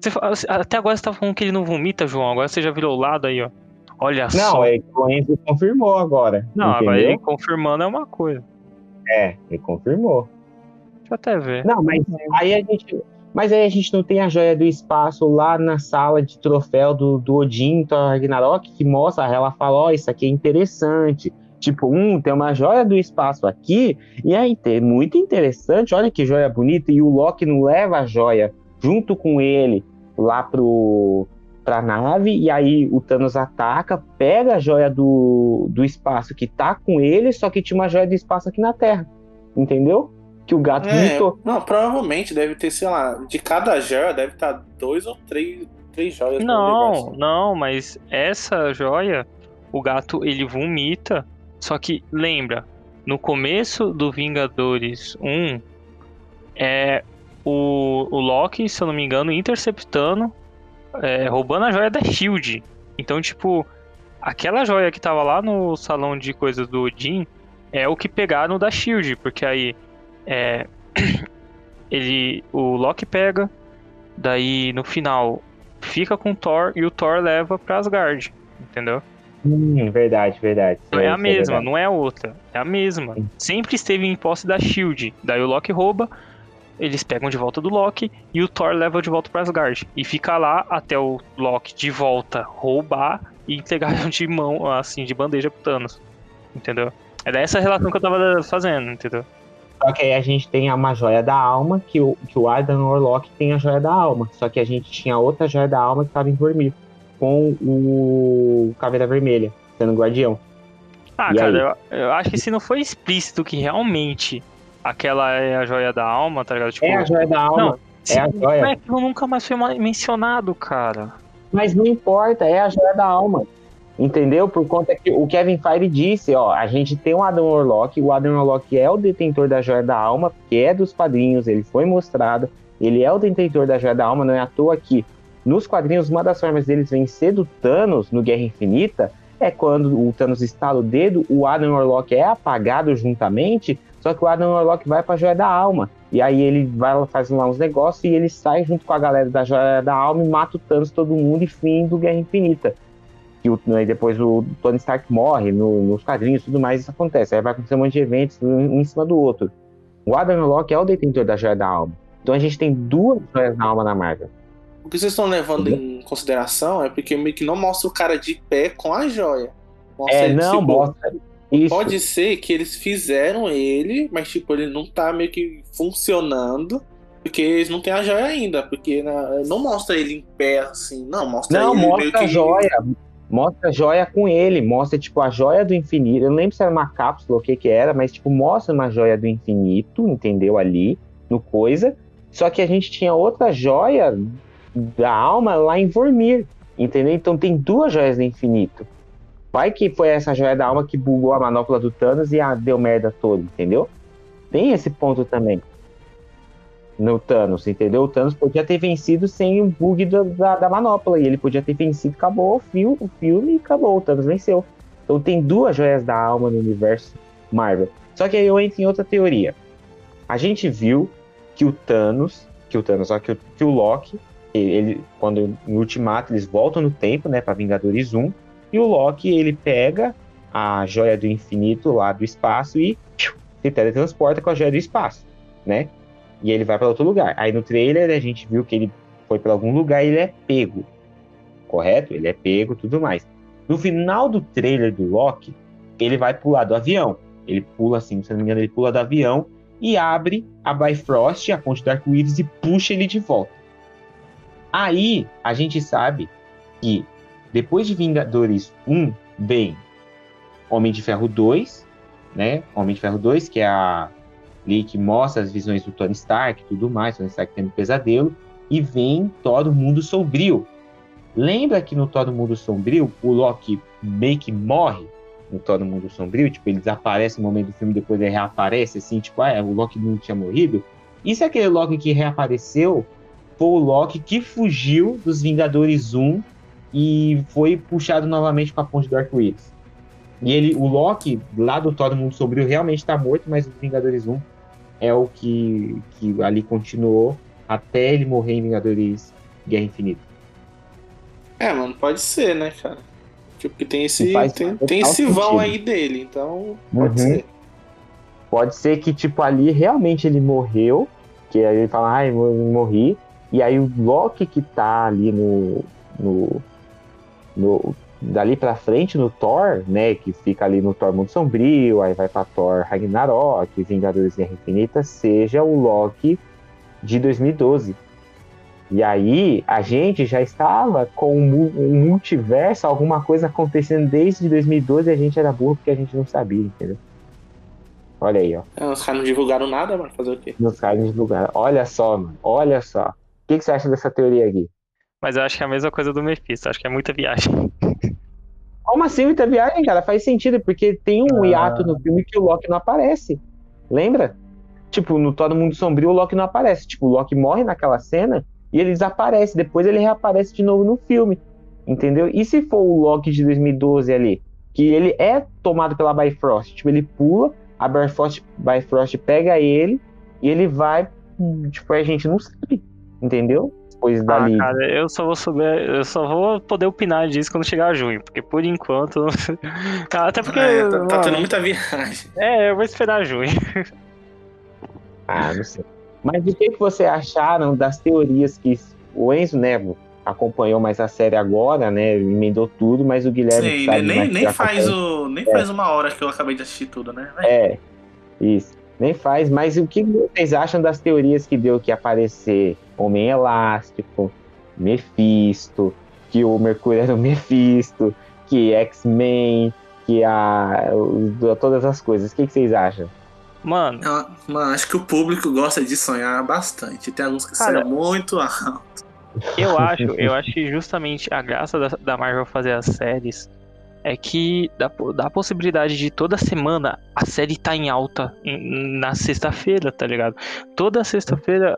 Você, até agora você tá falando que ele não vomita, João. Agora você já virou o lado aí, ó. Olha não, só. Não, é que o Enzo confirmou agora. Não, entendeu? agora ele confirmando é uma coisa. É, ele confirmou. Deixa eu até ver. Não, mas aí a gente. Mas aí a gente não tem a joia do espaço lá na sala de troféu do, do Odin, Thor Ragnarok, que mostra, ela fala, ó, oh, isso aqui é interessante. Tipo, um, tem uma joia do espaço aqui, e é inte- muito interessante, olha que joia bonita, e o Loki não leva a joia junto com ele lá pro, pra nave, e aí o Thanos ataca, pega a joia do, do espaço que tá com ele, só que tinha uma joia do espaço aqui na Terra, entendeu? Que o gato É, vomitou. não, provavelmente deve ter, sei lá, de cada joia deve estar dois ou três, três joias Não, não, mas essa joia, o gato ele vomita. Só que lembra, no começo do Vingadores 1, é o, o Loki, se eu não me engano, interceptando, é, roubando a joia da Shield. Então, tipo, aquela joia que tava lá no salão de coisas do Odin é o que pegaram da Shield, porque aí é, <clears throat> ele, o Loki pega, daí no final fica com o Thor e o Thor leva pra Asgard, entendeu? Hum, verdade, verdade. Não é a Isso mesma, verdade. não é a outra, é a mesma. Sempre esteve em posse da Shield. Daí o Loki rouba, eles pegam de volta do Loki e o Thor leva de volta pra Asgard. E fica lá até o Loki de volta roubar e entregar <laughs> de mão, assim, de bandeja pro Thanos. Entendeu? É dessa relação que eu tava fazendo, entendeu? Só que aí a gente tem uma joia da alma, que o, que o Adam Orlock tem a joia da alma. Só que a gente tinha outra joia da alma que estava em Vormir, com o Caveira Vermelha, sendo guardião. Ah, E cara, eu, eu acho que se não foi explícito que realmente aquela é a joia da alma, tá ligado? Tipo, É a joia da alma, Não, é a joia. como é que nunca mais foi mencionado, cara? mas não importa, é a joia da alma. Entendeu? Por conta que o Kevin Feige disse, ó, a gente tem o Adam Orlock, o Adam Orlock é o detentor da joia da alma, que é dos quadrinhos, ele foi mostrado, ele é o detentor da joia da alma, não é à toa que nos quadrinhos uma das formas deles vencer do Thanos no Guerra Infinita é quando o Thanos estala o dedo, o Adam Orlock é apagado juntamente, só que o Adam Orlock vai pra joia da alma. E aí ele vai lá, faz lá uns negócios e ele sai junto com a galera da joia da alma e mata o Thanos todo mundo e fim do Guerra Infinita que o, né, depois o Tony Stark morre no- nos quadrinhos e tudo mais, isso acontece. Aí vai acontecer um monte de eventos um, um em cima do outro. O Adam Warlock é o detentor da joia da alma. Então a gente tem duas joias da alma na Marvel. O que vocês estão levando em consideração é porque meio que não mostra o cara de pé com a joia. Mostra É, não, tipo, mostra. Isso. Pode ser que eles fizeram ele, mas tipo, ele não tá meio que funcionando. Porque eles não têm a joia ainda. Porque né, não mostra ele em pé assim. Não, mostra Não, ele meio mostra que. a joia. Mostra a joia com ele. Mostra, tipo, a joia do infinito. Eu não lembro se era uma cápsula ou o que que era, mas, tipo, mostra uma joia do infinito, entendeu? Ali, no coisa. Só que a gente tinha outra joia da alma lá em Vormir, entendeu? Então tem duas joias do infinito. Vai que foi essa joia da alma que bugou a manopla do Thanos e a deu merda toda, entendeu? Tem esse ponto também. No Thanos, entendeu? O Thanos podia ter vencido sem o bug da, da, da manopla. E ele podia ter vencido, acabou o, fio, o filme e acabou. O Thanos venceu. Então tem duas joias da alma no universo Marvel. Só que aí eu entro em outra teoria. A gente viu que o Thanos, que o Thanos, só que o, que o Loki, ele, quando no Ultimato eles voltam no tempo, né, para Vingadores 1, e o Loki ele pega a joia do infinito lá do espaço e se teletransporta com a joia do espaço, né? E ele vai para outro lugar. Aí no trailer a gente viu que ele foi para algum lugar e ele é pego. Correto? Ele é pego, tudo mais. No final do trailer do Loki, ele vai pular do avião. Ele pula assim, se não me engano, ele pula do avião e abre a Bifrost, a ponte do arco-íris e puxa ele de volta. Aí a gente sabe que depois de Vingadores 1 vem Homem de Ferro 2, né? Homem de Ferro 2, que é a ali que mostra as visões do Tony Stark e tudo mais, Tony Stark tendo pesadelo, e vem Thor o Mundo Sombrio. Lembra que no Thor o Mundo Sombrio, o Loki meio que morre no Thor o Mundo Sombrio, tipo, ele desaparece no momento do filme, depois ele reaparece, assim, tipo, ah, o Loki não tinha morrido. Isso é aquele Loki que reapareceu, foi o Loki que fugiu dos Vingadores 1 e foi puxado novamente para a ponte do arco-íris. E ele, o Loki, lá do Thor do Mundo Sombrio, realmente está morto, mas os Vingadores 1 é o que, que ali continuou até ele morrer em Vingadores Guerra Infinita. É, mano, pode ser, né, cara? Tipo, que tem esse, Faz tem, tem esse vão aí dele, então pode Uhum. ser. Pode ser que, tipo, ali realmente ele morreu, que aí ele fala, ai, eu morri, e aí o Loki que tá ali no, no, no dali pra frente no Thor, né, que fica ali no Thor Mundo Sombrio, aí vai pra Thor Ragnarok, Vingadores Guerra Infinita, seja o Loki de 2012. E aí a gente já estava com um multiverso, alguma coisa acontecendo desde 2012 e a gente era burro porque a gente não sabia, entendeu? Olha aí, ó. É, os caras não divulgaram nada, mano. Fazer o quê? Os caras não divulgaram. Olha só, mano. Olha só. O que, que você acha dessa teoria aqui? Mas eu acho que é a mesma coisa do Mephisto, acho que é muita viagem. <laughs> Como assim muita viagem, cara? Faz sentido, porque tem um Ah. hiato no filme que o Loki não aparece. Lembra? Tipo, no Todo Mundo Sombrio o Loki não aparece. Tipo, o Loki morre naquela cena e ele desaparece. Depois ele reaparece de novo no filme. Entendeu? E se for o Loki de 2012 ali? Que ele é tomado pela Bifrost. Tipo, ele pula, a Bifrost, Bifrost pega ele e ele vai. Tipo, a gente não sabe. Entendeu? Depois Ah, dali. cara, eu só vou saber, eu só vou poder opinar disso quando chegar junho, porque por enquanto. <laughs> Ah, Até porque. É, tá, tá tendo muita viagem. <laughs> É, eu vou esperar junho. <laughs> Ah, não sei. Mas o que, que você acharam das teorias que o Enzo, né, acompanhou mais a série agora, né, emendou tudo, mas o Guilherme Sim, sabe nem, mais nem faz o. Nem faz uma hora que eu acabei de assistir tudo, né? É, isso. Nem faz, mas o que vocês acham das teorias que deu que ia aparecer Homem Elástico, Mephisto, que o Mercúrio era o Mephisto, que X-Men, que a. todas as coisas. O que, que vocês acham? Mano, Eu- Mano, acho que o público gosta de sonhar bastante. Tem alguns que Cara, sonham muito alto. eu acho, eu acho que justamente a graça da, da Marvel fazer as séries é que dá, dá a possibilidade de toda semana a série tá em alta na sexta-feira, tá ligado? Toda sexta-feira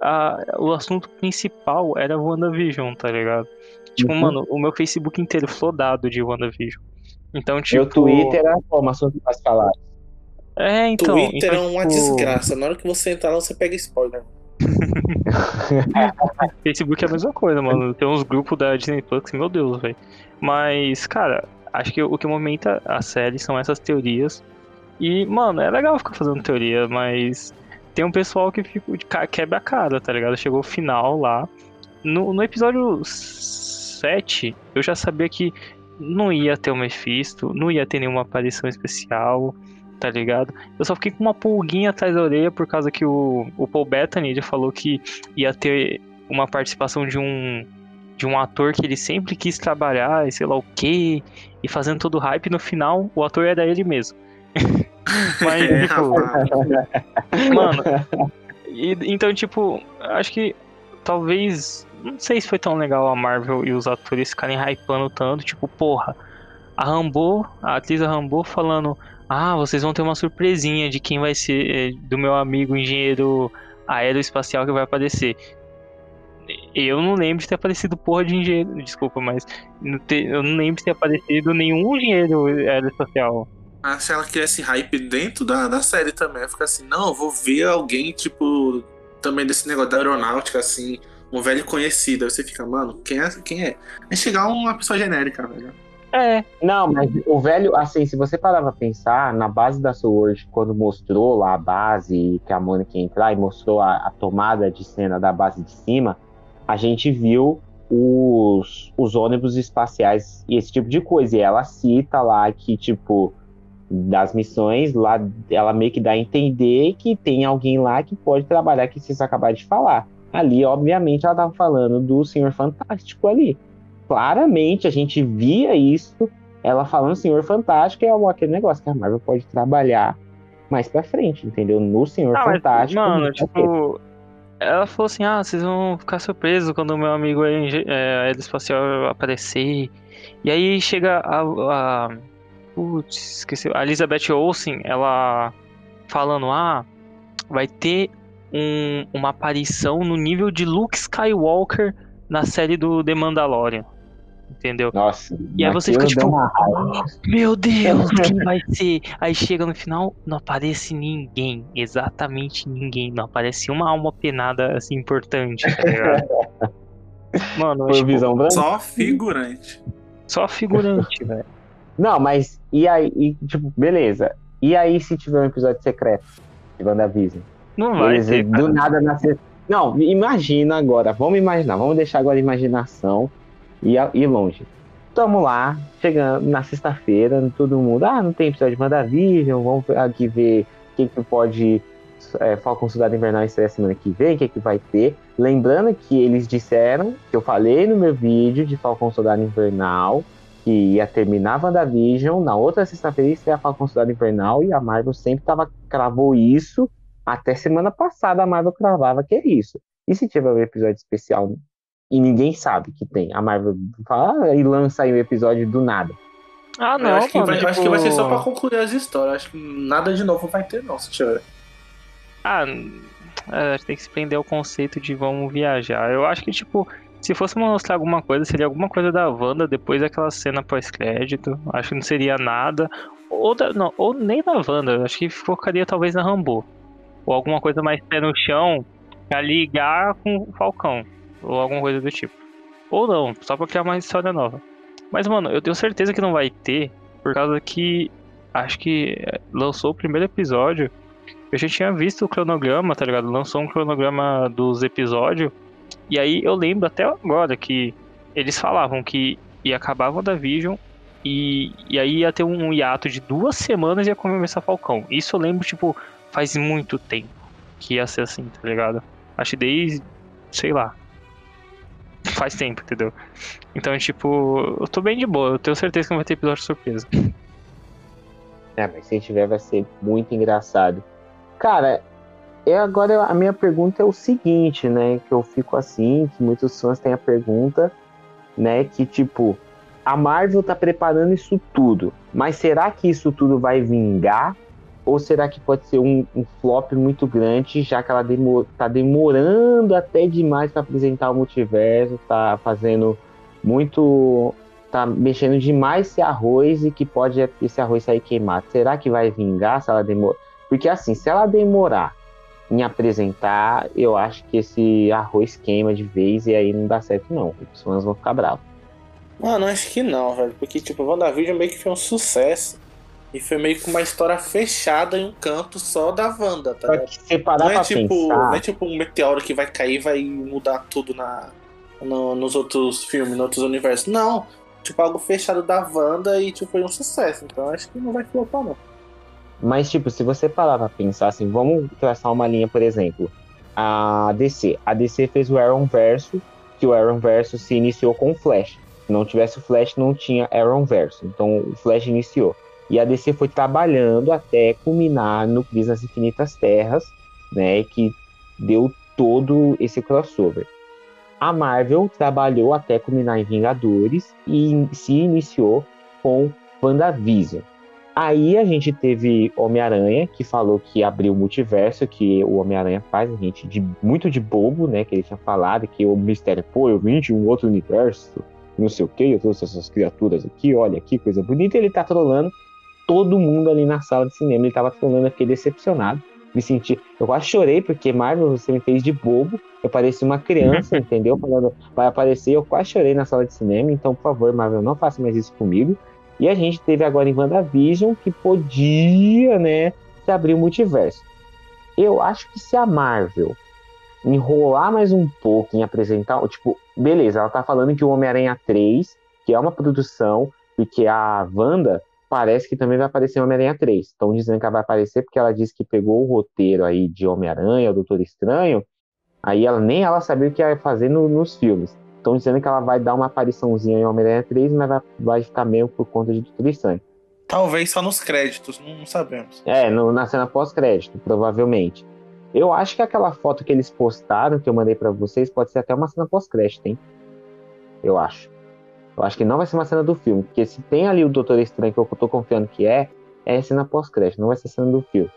o assunto principal era WandaVision, tá ligado? Tipo, Uhum. mano, o meu Facebook inteiro flodado de WandaVision. Então, tipo. Meu Twitter era como assunto mais falado. É, então. Twitter então, é uma tipo, desgraça. Na hora que você entrar lá, você pega spoiler. <laughs> Facebook é a mesma coisa, mano. Tem uns grupos da Disney Plus, meu Deus, velho. Mas, cara, acho que o que movimenta a série são essas teorias. E, mano, é legal ficar fazendo teoria, mas tem um pessoal que fica, ca- quebra a cara, tá ligado? Chegou o final lá. No, no episódio 7, eu já sabia que não ia ter o Mephisto, não ia ter nenhuma aparição especial, tá ligado? Eu só fiquei com uma pulguinha atrás da orelha por causa que o, o Paul Bettany falou que ia ter uma participação de um de um ator que ele sempre quis trabalhar e sei lá o que e fazendo todo o hype no final o ator era ele mesmo. <laughs> Mas É, tipo, mano e- então tipo acho que talvez não sei se foi tão legal a Marvel e os atores ficarem hypando tanto tipo porra a Rambo a atriz da Rambo falando ah vocês vão ter uma surpresinha de quem vai ser eh, do meu amigo engenheiro aeroespacial que vai aparecer eu não lembro de ter aparecido porra de engenheiro. Desculpa, mas não te- eu não lembro de ter aparecido nenhum engenheiro aeroespacial. Ah, se ela quisesse hype dentro da, da série também. Fica assim, não, eu vou ver alguém, tipo, também desse negócio da aeronáutica, assim, um velho conhecido. Aí você fica, mano, quem é? Quem é? Aí chegar uma pessoa genérica, velho. É, Não, mas o velho, assim, se você parar pra pensar, na base da Sword, quando mostrou lá a base, que a Mônica ia entrar e mostrou a, a tomada de cena da base de cima, a gente viu os, os ônibus espaciais e esse tipo de coisa. E ela cita lá que, tipo, das missões, lá ela meio que dá a entender que tem alguém lá que pode trabalhar, que vocês acabaram de falar. Ali, obviamente, ela tava falando do Senhor Fantástico ali. Claramente, a gente via isso, ela falando Senhor Fantástico, é aquele negócio que a Marvel pode trabalhar mais pra frente, entendeu? No Senhor ah, mas, Fantástico. mano, tipo. Ela falou assim: ah, vocês vão ficar surpresos quando o meu amigo é, aeroespacial aparecer. E aí chega a. a putz, esqueci. A Elizabeth Olsen, ela falando: ah, vai ter um- uma aparição no nível de Luke Skywalker na série do The Mandalorian. Entendeu? Nossa, E aí você fica tipo, meu Deus, <laughs> quem vai ser? Aí chega no final, não aparece ninguém, exatamente ninguém, não aparece uma alma penada assim importante, tá? <laughs> Mano, Foi tipo, visão branca? Só figurante. só figurante, <laughs> velho. Não, mas e aí, e, tipo, beleza. E aí se tiver um episódio secreto de WandaVision? Não vai Eles, ter, do nada nascer. Não, imagina agora, vamos imaginar, vamos deixar agora a imaginação e longe. tamo lá, chegando na sexta-feira, todo mundo, ah, não tem episódio de WandaVision, vamos aqui ver o que, que pode é, Falcon Soldado Invernal estreia semana que vem, o que, que vai ter. Lembrando que eles disseram, que eu falei no meu vídeo de Falcon Soldado Invernal, que ia terminar WandaVision, na outra sexta-feira estreia Falcon Soldado Invernal, e a Marvel sempre tava, cravou isso, até semana passada a Marvel cravava que é isso. E se tiver um episódio especial e ninguém sabe que tem, a Marvel fala ah, e lança aí um episódio do nada. Ah, não. Eu acho, que, vai, tipo... acho que vai ser só pra concluir as histórias. Acho que nada de novo vai ter, não, se tiver. Ah, é, tem que se prender ao conceito de vamos viajar. Eu acho que, tipo, se fosse mostrar alguma coisa, seria alguma coisa da Wanda depois daquela cena pós-crédito. Acho que não seria nada. Ou, da, não, ou nem da Wanda, acho que focaria talvez na Rambo. Ou alguma coisa mais pé no chão pra ligar com o Falcão. Ou alguma coisa do tipo. Ou não, só pra criar uma história nova. Mas, mano, eu tenho certeza que não vai ter, por causa que acho que lançou o primeiro episódio eu já tinha visto o cronograma, tá ligado? Lançou um cronograma dos episódios. E aí eu lembro até agora que eles falavam que ia acabar WandaVision e, e aí ia ter um hiato de duas semanas e ia começar Falcão. Isso eu lembro, tipo, faz muito tempo que ia ser assim, tá ligado? Acho que desde, sei lá, faz tempo, entendeu? Então, tipo, eu tô bem de boa. Eu tenho certeza que não vai ter episódio surpresa. É, mas se tiver vai ser muito engraçado. Cara, é agora a minha pergunta é o seguinte, né? Que eu fico assim, que muitos fãs têm a pergunta, né? Que tipo, a Marvel tá preparando isso tudo, mas será que isso tudo vai vingar? Ou será que pode ser um, um flop muito grande, já que ela demor tá demorando até demais para apresentar o multiverso, tá fazendo muito. tá mexendo demais esse arroz e que pode esse arroz sair queimado? Será que vai vingar se ela demorar? Porque assim, se ela demorar em apresentar, eu acho que esse arroz queima de vez e aí não dá certo não. Os fãs vão ficar bravos. Mano, acho que não, velho. Porque, tipo, o WandaVision meio que foi um sucesso. E foi meio que uma história fechada em um canto só da Wanda, tá ligado? Não é, tipo, pensar... não é tipo um meteoro que vai cair e vai mudar tudo na, no, nos outros filmes, nos outros universos. Não. Tipo, algo fechado da Wanda e tipo, foi um sucesso. Então acho que não vai flopar, não. Mas, tipo, se você parar pra pensar assim, vamos traçar uma linha, por exemplo, a DC. A DC fez o Arrow Verso, que o Arrow Verso se iniciou com o Flash. Se não tivesse o Flash, não tinha Arrow Verso. Então, o Flash iniciou. E a DC foi trabalhando até culminar no Crise nas Infinitas Terras, né, que deu todo esse crossover. A Marvel trabalhou até culminar em Vingadores e se iniciou com WandaVision. Aí a gente teve Homem-Aranha, que falou que abriu o multiverso, que o Homem-Aranha faz a gente de, muito de bobo, né? Que ele tinha falado que o mistério, pô, eu vim de um outro universo, não sei o que, eu trouxe essas criaturas aqui, olha que coisa bonita. Ele tá trolando todo mundo ali na sala de cinema. Ele tava trolando, eu fiquei decepcionado. Me senti. Eu quase chorei, porque Marvel, você me fez de bobo. Eu parecia uma criança, <laughs> entendeu? Falando, vai aparecer, eu quase chorei na sala de cinema. Então, por favor, Marvel, não faça mais isso comigo. E a gente teve agora em WandaVision que podia, né, se abrir o multiverso. Eu acho que se a Marvel enrolar mais um pouco em apresentar, tipo, beleza, ela tá falando que o Homem-Aranha 3, que é uma produção, e que a Wanda parece que também vai aparecer Homem-Aranha 3. Estão dizendo que ela vai aparecer porque ela disse que pegou o roteiro aí de Homem-Aranha, o Doutor Estranho, aí ela nem ela sabia o que ia fazer no, nos filmes. Estão dizendo que ela vai dar uma apariçãozinha em Homem-Aranha 3, mas vai, vai ficar meio por conta de Doutor Estranho. Talvez só nos créditos, não sabemos. É, no, na cena pós-crédito, provavelmente. Eu acho que aquela foto que eles postaram, que eu mandei para vocês, pode ser até uma cena pós-crédito, hein? Eu acho. Eu acho que não vai ser uma cena do filme, porque se tem ali o Doutor Estranho, que eu tô confiando que é, é cena pós-crédito, não vai ser cena do filme.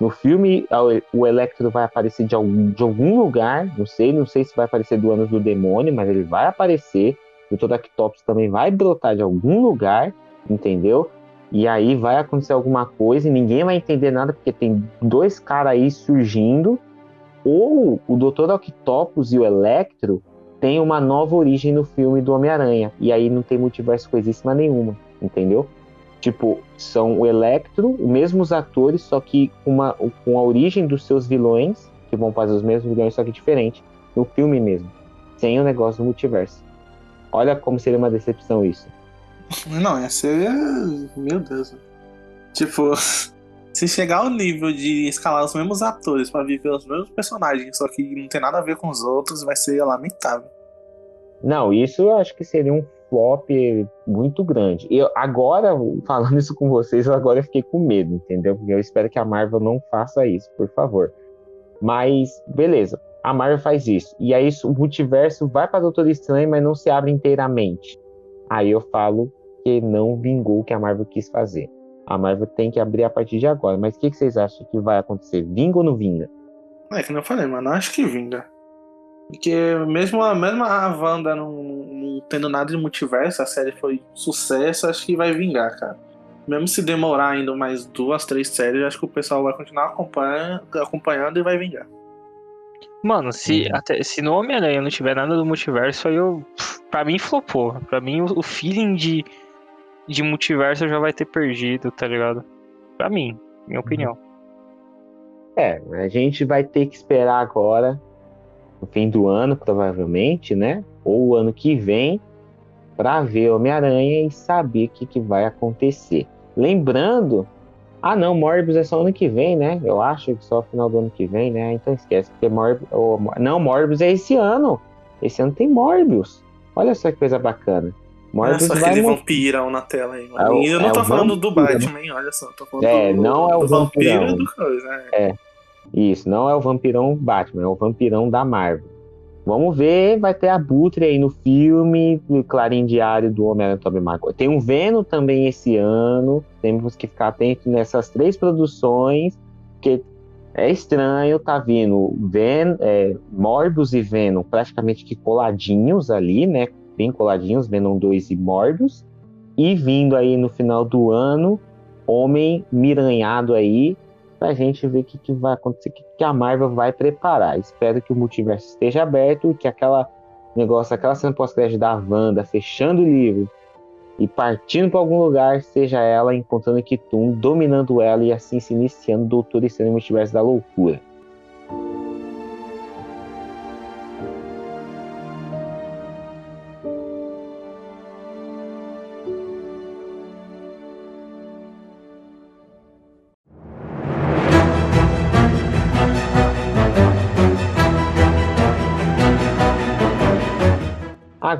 No filme, o Electro vai aparecer de algum, de algum lugar, não sei, não sei se vai aparecer do Anos do Demônio, mas ele vai aparecer. O Dr. Octopus também vai brotar de algum lugar, entendeu? E aí vai acontecer alguma coisa e ninguém vai entender nada, porque tem dois caras aí surgindo. Ou o Dr. Octopus e o Electro têm uma nova origem no filme do Homem-Aranha. E aí não tem multiverso coisíssima nenhuma, entendeu? Tipo, são o Electro, os mesmos atores, só que uma, com a origem dos seus vilões, que vão fazer os mesmos vilões, só que diferente, no filme mesmo, sem o negócio do multiverso. Olha como seria uma decepção isso. <laughs> Não, ia ser. Meu Deus. Tipo, <laughs> se chegar ao nível de escalar os mesmos atores pra viver os mesmos personagens, só que não tem nada a ver com os outros, vai ser lamentável. Não, isso eu acho que seria um flop muito grande. Eu agora, falando isso com vocês, eu agora fiquei com medo, entendeu? Porque eu espero que a Marvel não faça isso, por favor. Mas, beleza, a Marvel faz isso. E aí o multiverso vai para Doutor Estranho, mas não se abre inteiramente. Aí eu falo que não vingou o que a Marvel quis fazer. A Marvel tem que abrir a partir de agora. Mas o que, que, vocês acham que vai acontecer? Vinga ou não vinga? É que não eu falei, mano. Acho que vinga. Porque mesmo a, mesmo a Wanda não, não, tendo nada de multiverso, a série foi sucesso, acho que vai vingar, cara. Mesmo se demorar ainda mais duas, três séries, acho que o pessoal vai continuar acompanhando, acompanhando e vai vingar. Mano, se, uhum. até, se no Homem-Aranha não tiver nada do multiverso, aí eu. Pra mim flopou. Pra mim o, o feeling de de multiverso já vai ter perdido, tá ligado? Pra mim, minha uhum. opinião. É, a gente vai ter que esperar agora, no fim do ano, provavelmente, né? Ou o ano que vem, para ver Homem-Aranha e saber o que, que vai acontecer. Lembrando, ah não, Morbius é só ano que vem, né? Eu acho que só final do ano que vem, né? Então esquece, porque Morbius. Oh, não, Morbius é esse ano. Esse ano tem Morbius. Olha só que coisa bacana. Morbius olha só aquele vampirão na tela aí, mano. É e eu não é tô falando do Batman, hein? Olha só, tô falando é, do, não é o do vampiro do coisa, né? É. Isso, não é o vampirão Batman, é o vampirão da Marvel. Vamos ver, vai ter a Butre aí no filme, no Clarim Diário do Homem-Aranha Tobey Maguire. Tem o Venom também esse ano, temos que ficar atentos nessas três produções, porque é estranho, tá vindo Ven é, Morbius e Venom praticamente que coladinhos ali, né? bem coladinhos, Venom 2 e Morbius. E vindo aí no final do ano, Homem Miranhado aí, pra gente ver o que, que vai acontecer, o que, que a Marvel vai preparar. Espero que o multiverso esteja aberto, que aquela negócio, aquela cena pós-crédito da Wanda fechando o livro e partindo para algum lugar, seja ela encontrando Kitum, dominando ela e assim se iniciando o Doutor Estranho Multiverso da Loucura.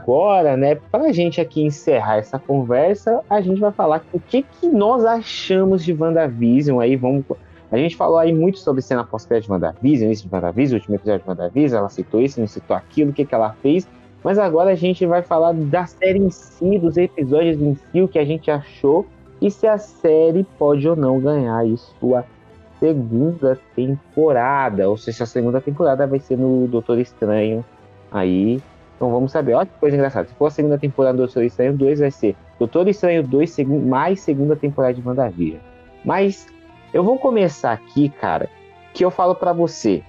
Agora, né, para a gente aqui encerrar essa conversa, a gente vai falar o que, que nós achamos de WandaVision. Aí vamos. A gente falou aí muito sobre cena pós-crédito de WandaVision, isso de WandaVision, último episódio de WandaVision, ela citou isso, não citou aquilo, o que, que ela fez. Mas agora a gente vai falar da série em si, dos episódios em si, o que a gente achou e se a série pode ou não ganhar aí sua segunda temporada, ou seja, a segunda temporada vai ser no Doutor Estranho aí então vamos saber. Olha que coisa engraçada. Se for a segunda temporada do Doutor Estranho 2, vai ser Doutor Estranho 2 seg mais segunda temporada de WandaVision. Mas eu vou começar aqui, cara, que eu falo para você.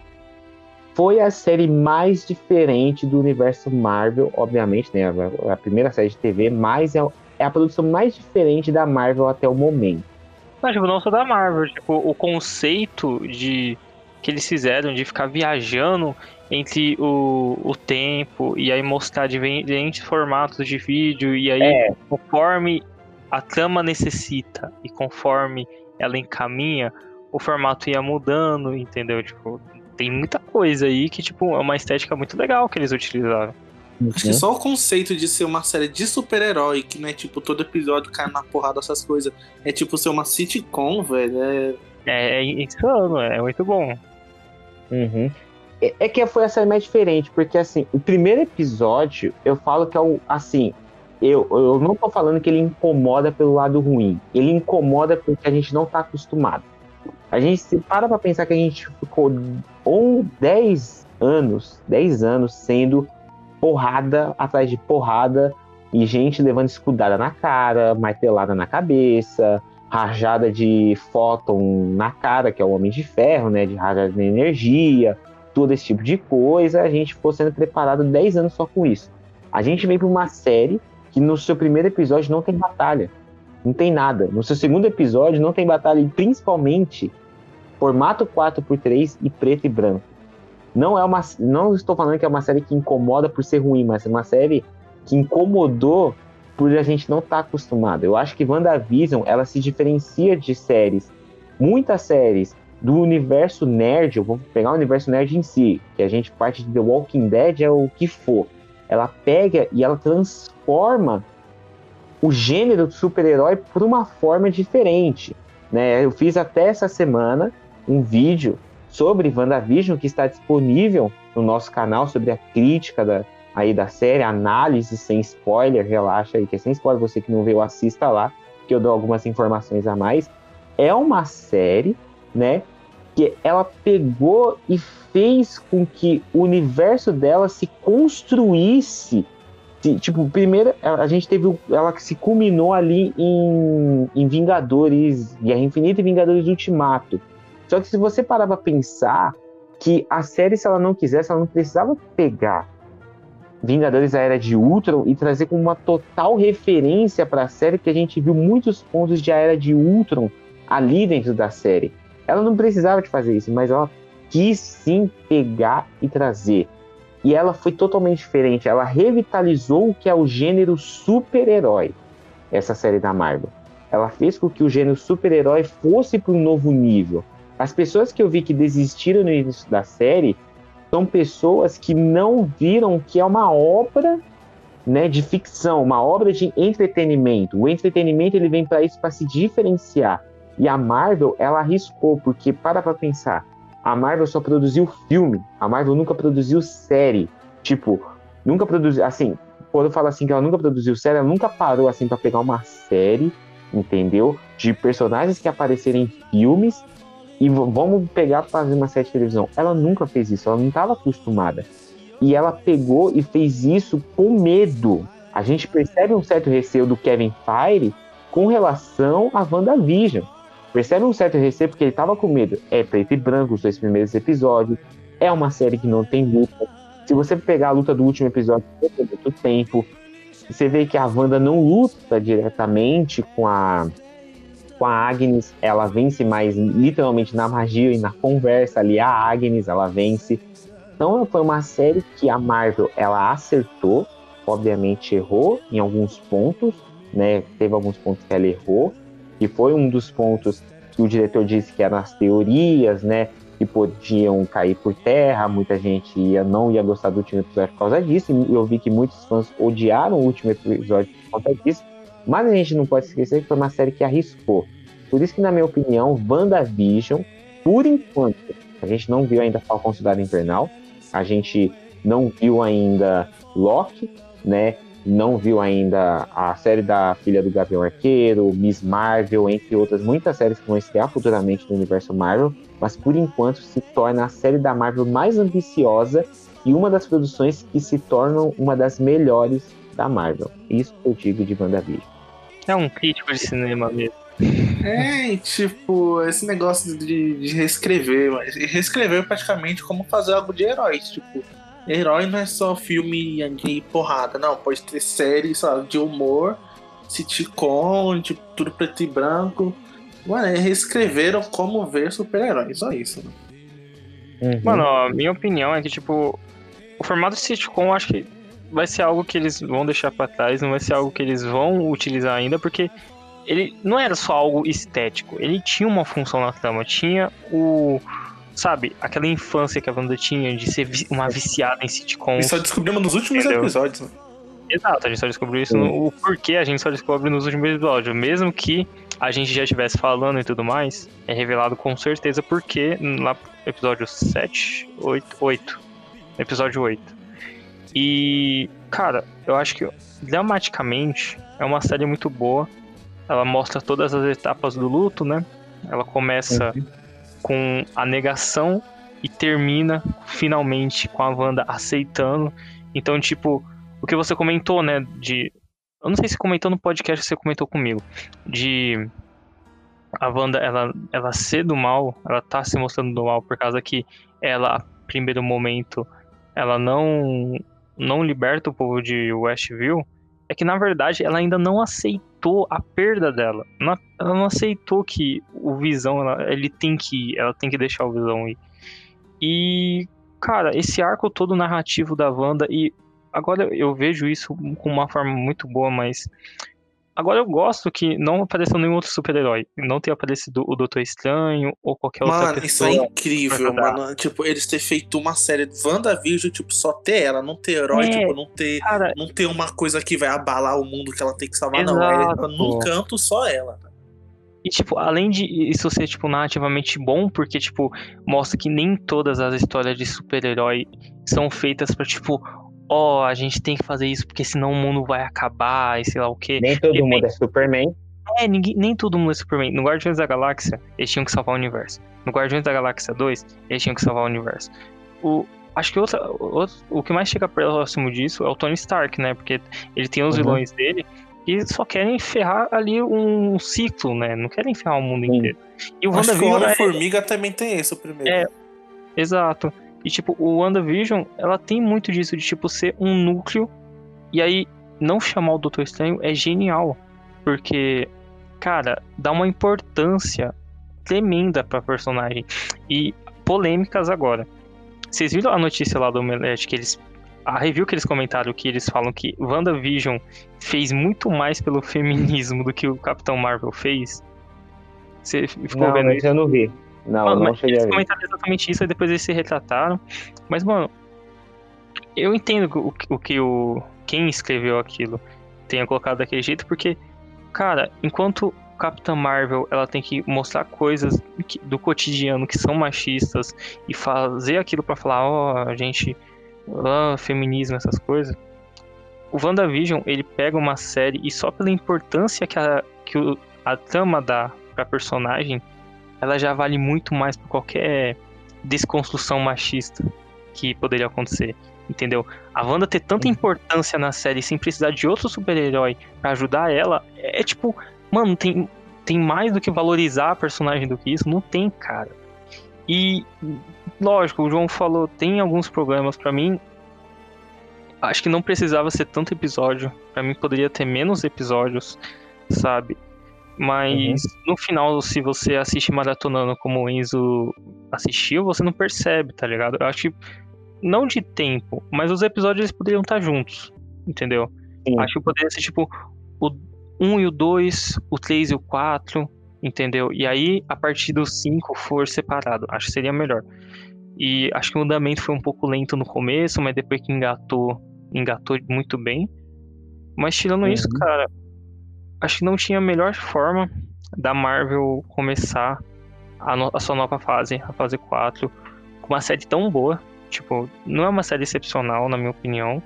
Foi a série mais diferente do universo Marvel, obviamente, né? A, primeira série de TV, mas é, é a produção mais diferente da Marvel até o momento. Não, tipo, não só da Marvel, tipo, o conceito de que eles fizeram de ficar viajando entre o, o tempo e aí mostrar diferentes formatos de vídeo e aí é. conforme a trama necessita e conforme ela encaminha, o formato ia mudando, entendeu? Tipo, tem muita coisa aí que, tipo, é uma estética muito legal que eles utilizaram. Acho que só o conceito de ser uma série de super-herói, que não é tipo todo episódio cai na porrada essas coisas, é tipo ser uma sitcom, velho. É, é, é insano, é muito bom. Uhum. É, é que foi a série mais diferente, porque assim, o primeiro episódio, eu falo que é o. Assim, eu, eu não tô falando que ele incomoda pelo lado ruim. Ele incomoda porque a gente não tá acostumado. A gente se para pra pensar que a gente ficou um, 10 anos, 10 anos sendo porrada atrás de porrada e gente levando escudada na cara, martelada na cabeça, rajada de fóton na cara, que é o Homem de Ferro, né? De rajada de energia, todo esse tipo de coisa, a gente ficou sendo preparado 10 anos só com isso. A gente vem para uma série que no seu primeiro episódio não tem batalha, não tem nada. No seu segundo episódio não tem batalha, e principalmente formato 4x3 e preto e branco. Não é uma, não estou falando que é uma série que incomoda por ser ruim, mas é uma série que incomodou por a gente não estar tá acostumado. Eu acho que WandaVision, ela se diferencia de séries, muitas séries do universo nerd, eu vou pegar o universo nerd em si, que a gente parte de The Walking Dead é o que for. Ela pega e ela transforma o gênero do super-herói por uma forma diferente. Né? Eu fiz até essa semana um vídeo sobre WandaVision que está disponível no nosso canal sobre a crítica da, aí da série, análise sem spoiler, relaxa aí que é sem spoiler, você que não viu, assista lá, que eu dou algumas informações a mais. É uma série, né, que ela pegou e fez com que o universo dela se construísse tipo, primeiro a gente teve ela que se culminou ali em, em Vingadores Guerra Infinita e Vingadores Ultimato. Só que se você parar pra pensar que a série, se ela não quisesse, ela não precisava pegar Vingadores a Era de Ultron e trazer como uma total referência para a série, que a gente viu muitos pontos de A Era de Ultron ali dentro da série. Ela não precisava de fazer isso, mas ela quis sim pegar e trazer. E ela foi totalmente diferente. Ela revitalizou o que é o gênero super-herói, essa série da Marvel. Ela fez com que o gênero super-herói fosse para um novo nível. As pessoas que eu vi que desistiram no início da série são pessoas que não viram que é uma obra né, de ficção, uma obra de entretenimento. O entretenimento ele vem para isso para se diferenciar. E a Marvel, ela arriscou, porque para para pensar, a Marvel só produziu filme, a Marvel nunca produziu série. Tipo, nunca produziu, assim, quando eu falo assim que ela nunca produziu série, ela nunca parou assim para pegar uma série, entendeu? De personagens que apareceram em filmes e vamos pegar para fazer uma série de televisão. Ela nunca fez isso, ela não estava acostumada. E ela pegou e fez isso com medo. A gente percebe um certo receio do Kevin Feige com relação a WandaVision percebe um certo receio porque ele tava com medo. É preto e branco os dois primeiros episódios. É uma série que não tem luta. Se você pegar a luta do último episódio, tem muito tempo. Você vê que a Wanda não luta diretamente com a com a Agnes, ela vence mais literalmente na magia e na conversa ali. A Agnes, ela vence. Então foi uma série que a Marvel ela acertou, obviamente errou em alguns pontos, né? Teve alguns pontos que ela errou, que foi um dos pontos que o diretor disse que eram as teorias, né? Que podiam cair por terra, muita gente ia, não ia gostar do último episódio por causa disso, eu vi que muitos fãs odiaram o último episódio por conta disso, mas a gente não pode esquecer que foi uma série que arriscou. Por isso que, na minha opinião, WandaVision, por enquanto, a gente não viu ainda Falcão Cidade Invernal, a gente não viu ainda Loki, né? Não viu ainda a série da Filha do Gavião Arqueiro, Miss Marvel, entre outras muitas séries que vão estrear futuramente no universo Marvel, mas por enquanto se torna a série da Marvel mais ambiciosa e uma das produções que se tornam uma das melhores da Marvel. Isso eu digo de WandaVision. É um crítico de cinema mesmo. É, tipo, esse negócio de, de reescrever, mas reescrever praticamente como fazer algo de heróis, tipo, Herói não é só filme de porrada, não. Pode ter série, sabe, de humor, sitcom, de tudo preto e branco. Mano, eles reescreveram como ver super-heróis, só isso. Né? Uhum. Mano, a minha opinião é que, tipo, o formato sitcom acho que vai ser algo que eles vão deixar para trás, não vai ser algo que eles vão utilizar ainda, porque ele não era só algo estético, ele tinha uma função na trama, tinha o sabe, aquela infância que a Wanda tinha de ser uma viciada em sitcom. E só descobrimos nos últimos entendeu? episódios, né? Exato, a gente só descobriu isso no, o porquê a gente só descobre nos últimos episódios. Mesmo que a gente já estivesse falando e tudo mais, é revelado com certeza porque lá no episódio 7, 8, 8. Episódio 8. E, cara, eu acho que dramaticamente é uma série muito boa. Ela mostra todas as etapas do luto, né? Ela começa uhum com a negação e termina finalmente com a Wanda aceitando. Então, tipo, o que você comentou, né, de eu não sei se comentou no podcast ou você comentou comigo, de a Wanda, ela, ela ser do mal, ela tá se mostrando do mal por causa que ela, primeiro momento, ela não não liberta o povo de Westview, é que na verdade ela ainda não aceitou a perda dela. Ela não aceitou que o Visão, ela, ele tem que ir, ela tem que deixar o Visão ir. E, cara, esse arco todo narrativo da Wanda e agora eu vejo isso com uma forma muito boa, mas Agora eu gosto que não apareceu nenhum outro super-herói. Não tenha aparecido o Doutor Estranho ou qualquer mano, outra pessoa. Mano, isso é incrível, mano. Tipo, eles ter feito uma série de WandaVision, tipo, só ter ela, não ter herói, é, tipo, não ter, cara, não ter uma coisa que vai abalar o mundo que ela tem que salvar, exato. não. É num canto só ela. E, tipo, além de isso ser, tipo, narrativamente bom, porque, tipo, mostra que nem todas as histórias de super-herói são feitas pra, tipo, ó, oh, a gente tem que fazer isso porque senão o mundo vai acabar e sei lá o quê. Nem todo mundo é Superman. É, ninguém, nem todo mundo é Superman. No Guardiões da Galáxia, eles tinham que salvar o universo. No Guardiões da Galáxia 2, eles tinham que salvar o universo. O, acho que outra, outro, o que mais chega próximo disso é o Tony Stark, né? Porque ele tem os uhum. vilões dele e só querem ferrar ali um ciclo, né? Não querem ferrar o mundo inteiro. E o WandaVision. A é... Formiga também tem esse, o primeiro. É, exato. E, tipo, o WandaVision, ela tem muito disso, de, tipo, ser um núcleo. E aí, não chamar o Doutor Estranho é genial. Porque, cara, dá uma importância tremenda pra personagem. E polêmicas agora. Vocês viram a notícia lá do Omelete que eles. A review que eles comentaram que eles falam que WandaVision fez muito mais pelo <laughs> feminismo do que o Capitão Marvel fez? Você ficou não, vendo isso? Eu não vi. Não, mano, não cheguei eles comentaram exatamente isso e depois eles se retrataram. Mas, mano, eu entendo o, o que o quem escreveu aquilo tenha colocado daquele jeito, porque, cara, enquanto Capitã Marvel ela tem que mostrar coisas do cotidiano que são machistas e fazer aquilo para falar, ó, oh, a gente, oh, feminismo, essas coisas. O WandaVision, ele pega uma série e só pela importância que a, que o, a trama dá pra personagem, ela já vale muito mais por qualquer desconstrução machista que poderia acontecer. Entendeu? A Wanda ter tanta importância na série sem precisar de outro super-herói para ajudar ela, é, é tipo, mano, tem, tem mais do que valorizar a personagem do que isso? Não tem, cara. E, lógico, o João falou, tem alguns problemas para mim. Acho que não precisava ser tanto episódio. para mim poderia ter menos episódios, sabe? Mas uhum. no final, se você assiste maratonando como o Enzo assistiu, você não percebe, tá ligado? Eu acho que não de tempo, mas os episódios eles poderiam estar juntos, entendeu? Sim. Acho que poderia ser tipo o 1 e o 2, o 3 e o 4, entendeu? E aí, a partir do 5 for separado. Acho que seria melhor. E acho que o andamento foi um pouco lento no começo, mas depois que engatou, engatou muito bem. Mas tirando uhum. isso, cara, acho que não tinha melhor forma da Marvel começar a, no, a, sua nova fase, a fase 4, com uma série tão boa. Tipo, não é uma série excepcional, na minha opinião,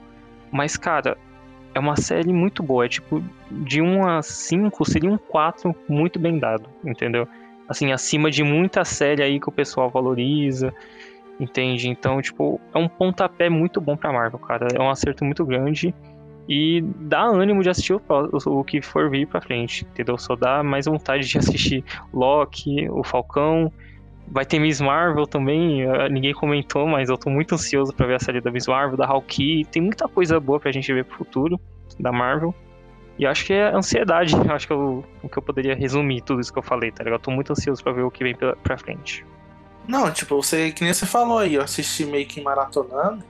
mas, cara, é uma série muito boa. É tipo, de 1 a 5 seria um 4 muito bem dado, entendeu? Assim, acima de muita série aí que o pessoal valoriza, entende? Então, tipo, é um pontapé muito bom pra Marvel, cara. É um acerto muito grande. E dá ânimo de assistir o, o, que for vir pra frente, entendeu? Só dá mais vontade de assistir Loki, o Falcão. Vai ter Miss Marvel também, eh, ninguém comentou, mas eu tô muito ansioso para ver a série da Miss Marvel, da Hawkeye. Tem muita coisa boa pra gente ver pro futuro da Marvel. E acho que é ansiedade, <laughs> acho que é o, o que eu poderia resumir tudo isso que eu falei, tá ligado? Eu tô muito ansioso para ver o que vem pra, pra frente. Não, tipo, você, que nem você falou aí, eu assisti meio que maratonando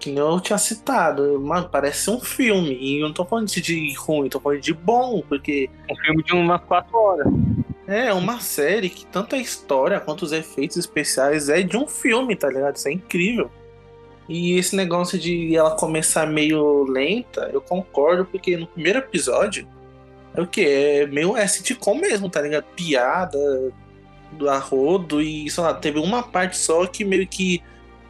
que eu tinha citado, mano, parece um filme. E eu não tô falando de ruim, tô falando de bom, porque. Um filme de umas quatro horas. É, uma série que tanto a história quanto os efeitos especiais é de um filme, tá ligado? Isso é incrível. E esse negócio de ela começar meio lenta, eu concordo, porque no primeiro episódio é o que? É meio é sitcom mesmo, tá ligado? Piada do arrodo e, sei lá, teve uma parte só que meio que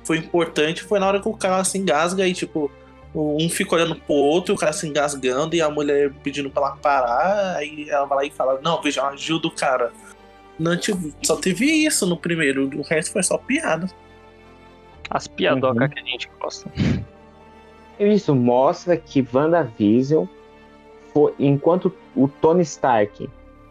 foi importante foi na hora que o cara se engasga e, tipo, um fica olhando pro outro, o cara se engasgando e a mulher pedindo pra ela parar, aí ela vai lá e fala, não, veja, ajuda o cara. Não tive, só teve isso no primeiro, o resto foi só piada. As piadocas uhum. que a gente gosta. Isso mostra que WandaVision foi, enquanto o Tony Stark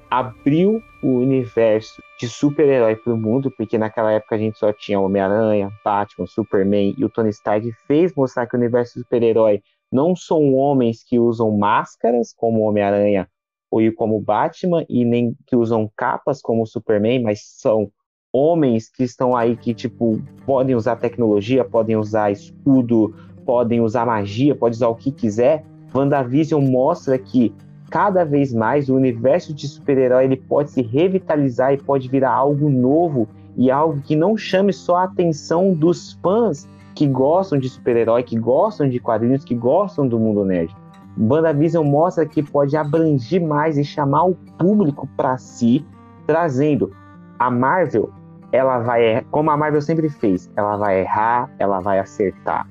abriu o universo de super-herói para o mundo, porque naquela época a gente só tinha Homem-Aranha, Batman, Superman, e o Tony Stark fez mostrar que o universo super-herói não são homens que usam máscaras, como Homem-Aranha ou como Batman, e nem que usam capas como Superman, mas são homens que estão aí que, tipo, podem usar tecnologia, podem usar escudo, podem usar magia, pode usar o que quiser. WandaVision mostra que cada vez mais o universo de super-herói ele pode se revitalizar e pode virar algo novo e algo que não chame só a atenção dos fãs que gostam de super-herói, que gostam de quadrinhos, que gostam do mundo nerd. WandaVision mostra que pode abranger mais e chamar o público para si, trazendo a Marvel, ela vai, como a Marvel sempre fez, ela vai errar, ela vai acertar.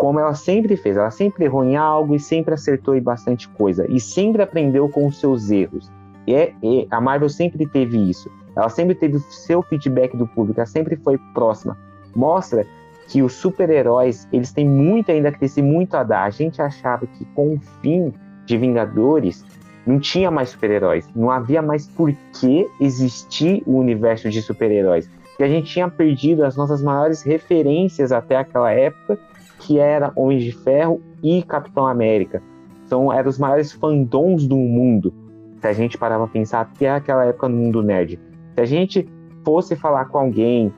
Como ela sempre fez, ela sempre errou em algo e sempre acertou em bastante coisa e sempre aprendeu com os seus erros. E, é, e a Marvel sempre teve isso. Ela sempre teve seu feedback do público, ela sempre foi próxima. Mostra que os super-heróis, eles têm muito ainda a crescer, muito a dar. A gente achava que com o fim de Vingadores, não tinha mais super-heróis, não havia mais por que existir o universo de super-heróis. Que a gente tinha perdido as nossas maiores referências até aquela época, que era Homem de Ferro e Capitão América. São eram os maiores fandoms do mundo. Se a gente parava a pensar até aquela época no mundo nerd. Se a gente fosse falar com alguém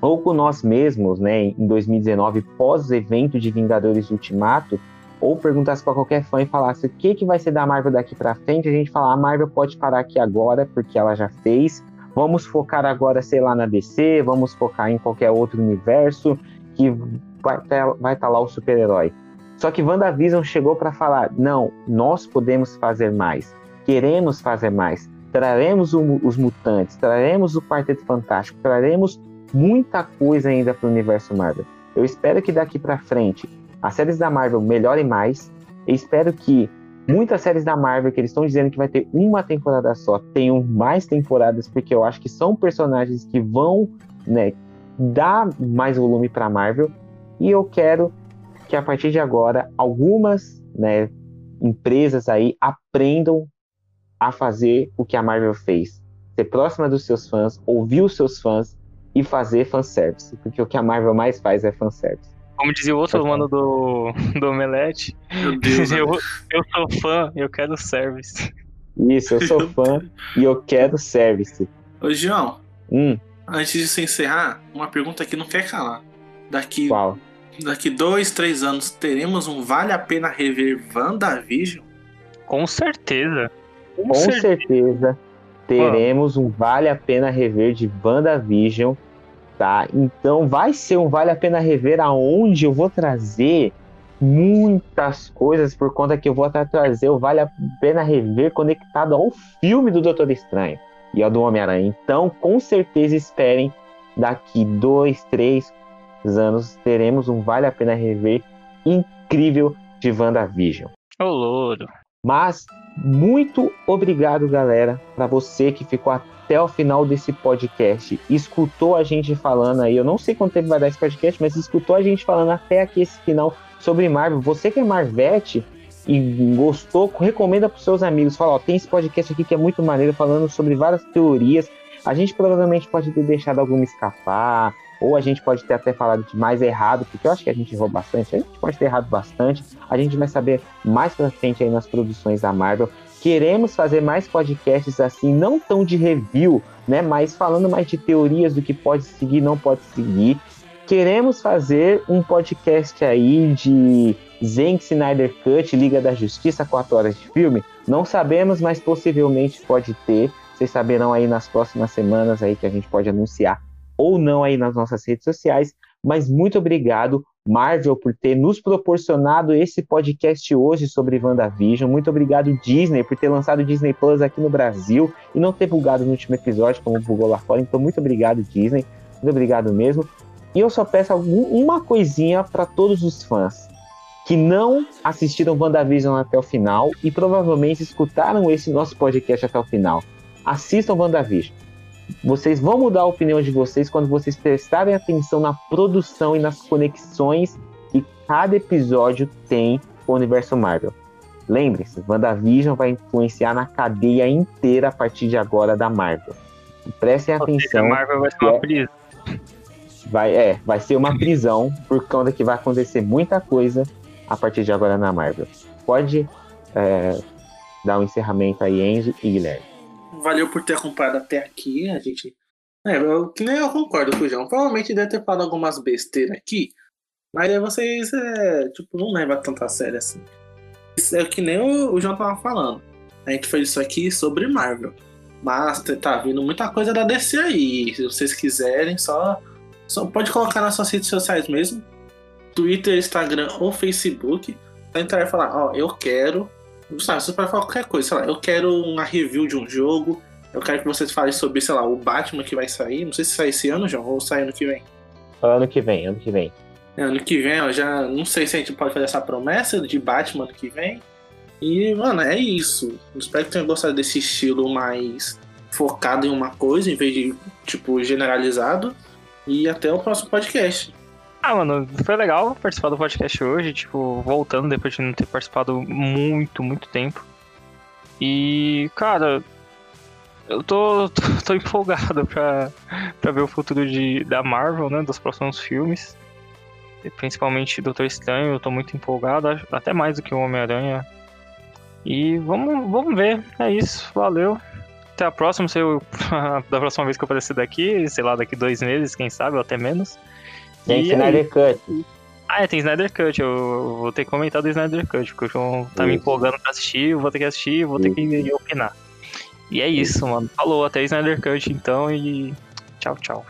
ou com nós mesmos, né, em 2019, pós-evento de Vingadores Ultimato, ou perguntasse para qualquer fã e falasse o que, que vai ser da Marvel daqui para frente, a gente falar, a Marvel pode parar aqui agora, porque ela já fez, vamos focar agora, sei lá, na DC, vamos focar em qualquer outro universo, que vai estar tá, tá lá o super-herói. Só que WandaVision chegou para falar, não, nós podemos fazer mais, queremos fazer mais, traremos o, os mutantes, traremos o Quarteto Fantástico, traremos muita coisa ainda para o universo Marvel. Eu espero que daqui para frente as séries da Marvel melhorem mais. Eu espero que muitas séries da Marvel que eles estão dizendo que vai ter uma temporada só tenham mais temporadas, porque eu acho que são personagens que vão né, dar mais volume para Marvel. E eu quero que a partir de agora algumas né, empresas aí aprendam a fazer o que a Marvel fez. Ser próxima dos seus fãs, ouvir os seus fãs e fazer fanservice, porque o que a Marvel mais faz é fanservice. Como dizia o outro mano do, do Omelete, Deus, <laughs> eu, eu sou fã, eu quero service. Isso, eu sou fã e eu quero service. Ô, João, hum. antes de se encerrar, uma pergunta que não quer calar. Daqui, Qual? daqui dois, três anos, teremos um Vale a Pena Rever WandaVision? Com certeza. Com, Com certeza. certeza teremos um Vale a Pena Rever de WandaVision, tá? Então vai ser um Vale a Pena Rever aonde eu vou trazer muitas coisas por conta que eu vou trazer o Vale a Pena Rever conectado ao filme do Doutor Estranho e ao do Homem-Aranha. Então, com certeza esperem daqui dois, três anos teremos um Vale a Pena Rever incrível de WandaVision. Ô, louro. Mas muito obrigado, galera, para você que ficou até o final desse podcast, escutou a gente falando aí. Eu não sei quanto tempo vai dar esse podcast, mas escutou a gente falando até aqui esse final sobre Marvel. Você que é Marvete e gostou, recomenda para seus amigos. Fala, ó, tem esse podcast aqui que é muito maneiro, falando sobre várias teorias. A gente provavelmente pode ter deixado alguma escapar, ou a gente pode ter até falado de mais errado, porque eu acho que a gente errou bastante, a gente pode ter errado bastante, a gente vai saber mais pra frente aí nas produções da Marvel. Queremos fazer mais podcasts assim, não tão de review, né, mas falando mais de teorias do que pode seguir, não pode seguir. Queremos fazer um podcast aí de Zack Snyder Cut, Liga da Justiça, 4 horas de filme. Não sabemos, mas possivelmente pode ter. Vocês saberão aí nas próximas semanas aí que a gente pode anunciar ou não aí nas nossas redes sociais. Mas muito obrigado, Marvel, por ter nos proporcionado esse podcast hoje sobre WandaVision. Muito obrigado, Disney, por ter lançado Disney Plus aqui no Brasil e não ter bugado no último episódio, como bugou lá fora. Então, muito obrigado, Disney. Muito obrigado mesmo. E eu só peço uma coisinha para todos os fãs que não assistiram WandaVision até o final e provavelmente escutaram esse nosso podcast até o final. Assistam WandaVision vocês vão mudar a opinião de vocês quando vocês prestarem atenção na produção e nas conexões que cada episódio tem com o universo Marvel. Lembre-se, WandaVision vai influenciar na cadeia inteira a partir de agora da Marvel. prestem atenção. A Marvel vai ser uma é, prisão. Vai, é, vai ser uma prisão, por conta que vai acontecer muita coisa a partir de agora na Marvel. Pode é, dar um encerramento aí, Enzo e Guilherme valeu por ter acompanhado até aqui. A gente. É, eu, que nem eu concordo com o João. Provavelmente deve ter falado algumas besteiras aqui. Mas aí vocês, é, tipo, não levam tanto a sério assim. Isso é que nem o, o João tava falando. A gente fez isso aqui sobre Marvel. Mas tá vindo muita coisa da DC aí. Se vocês quiserem, só, só pode colocar nas suas redes sociais mesmo. Twitter, Instagram ou Facebook. Entrar e falar, ó, eu quero. Sabe, você pode falar qualquer coisa, sei lá, eu quero uma review de um jogo. Eu quero que vocês falem sobre, sei lá, o Batman que vai sair. Não sei se sai esse ano, João, ou sai ano que vem. Ano que vem, ano que vem. Ano que vem, eu já não sei se a gente pode fazer essa promessa de Batman ano que vem. E, mano, é isso. Espero que tenham gostado desse estilo mais focado em uma coisa, em vez de, tipo, generalizado. E até o próximo podcast. Ah, mano, foi legal participar do podcast hoje, tipo, voltando depois de não ter participado muito, muito tempo. E, cara, eu tô, <laughs> tô, tô empolgado pra, pra ver o futuro de, da Marvel, né, dos próximos filmes principalmente Doutor Estranho, eu tô muito empolgado, até mais do que o Homem-Aranha. E vamos, vamos ver, é isso, valeu. Até a próxima, se eu, <laughs> da próxima vez que eu aparecer daqui, sei lá, daqui dois meses, quem sabe, ou até menos. Tem e Snyder Cut. Ah, é, tem Snyder Cut, eu vou ter que comentar do Snyder Cut, porque o João tá isso. me empolgando pra assistir, eu vou ter que assistir, vou ter que opinar. E é isso, mano. Falou, até Snyder Cut então e tchau, tchau.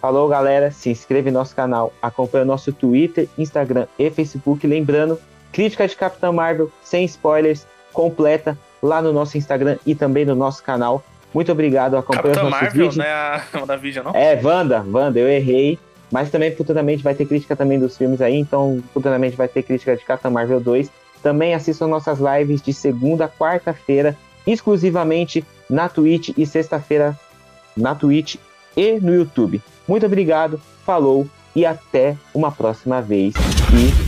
Falou, galera. Se inscreve no nosso canal, acompanha o nosso Twitter, Instagram e Facebook. Lembrando, crítica de Capitã Marvel, sem spoilers, completa, lá no nosso Instagram e também no nosso canal. Muito obrigado, acompanha Capitã os nossos Marvel, vídeos. não é a WandaVision, não? É, Wanda, Wanda, eu errei. Mas também futuramente vai ter crítica também dos filmes aí, então futuramente vai ter crítica de Capitã Marvel 2. Também assistam nossas lives de segunda a quarta-feira, exclusivamente na Twitch e sexta-feira na Twitch e no YouTube. Muito obrigado, falou e até uma próxima vez. E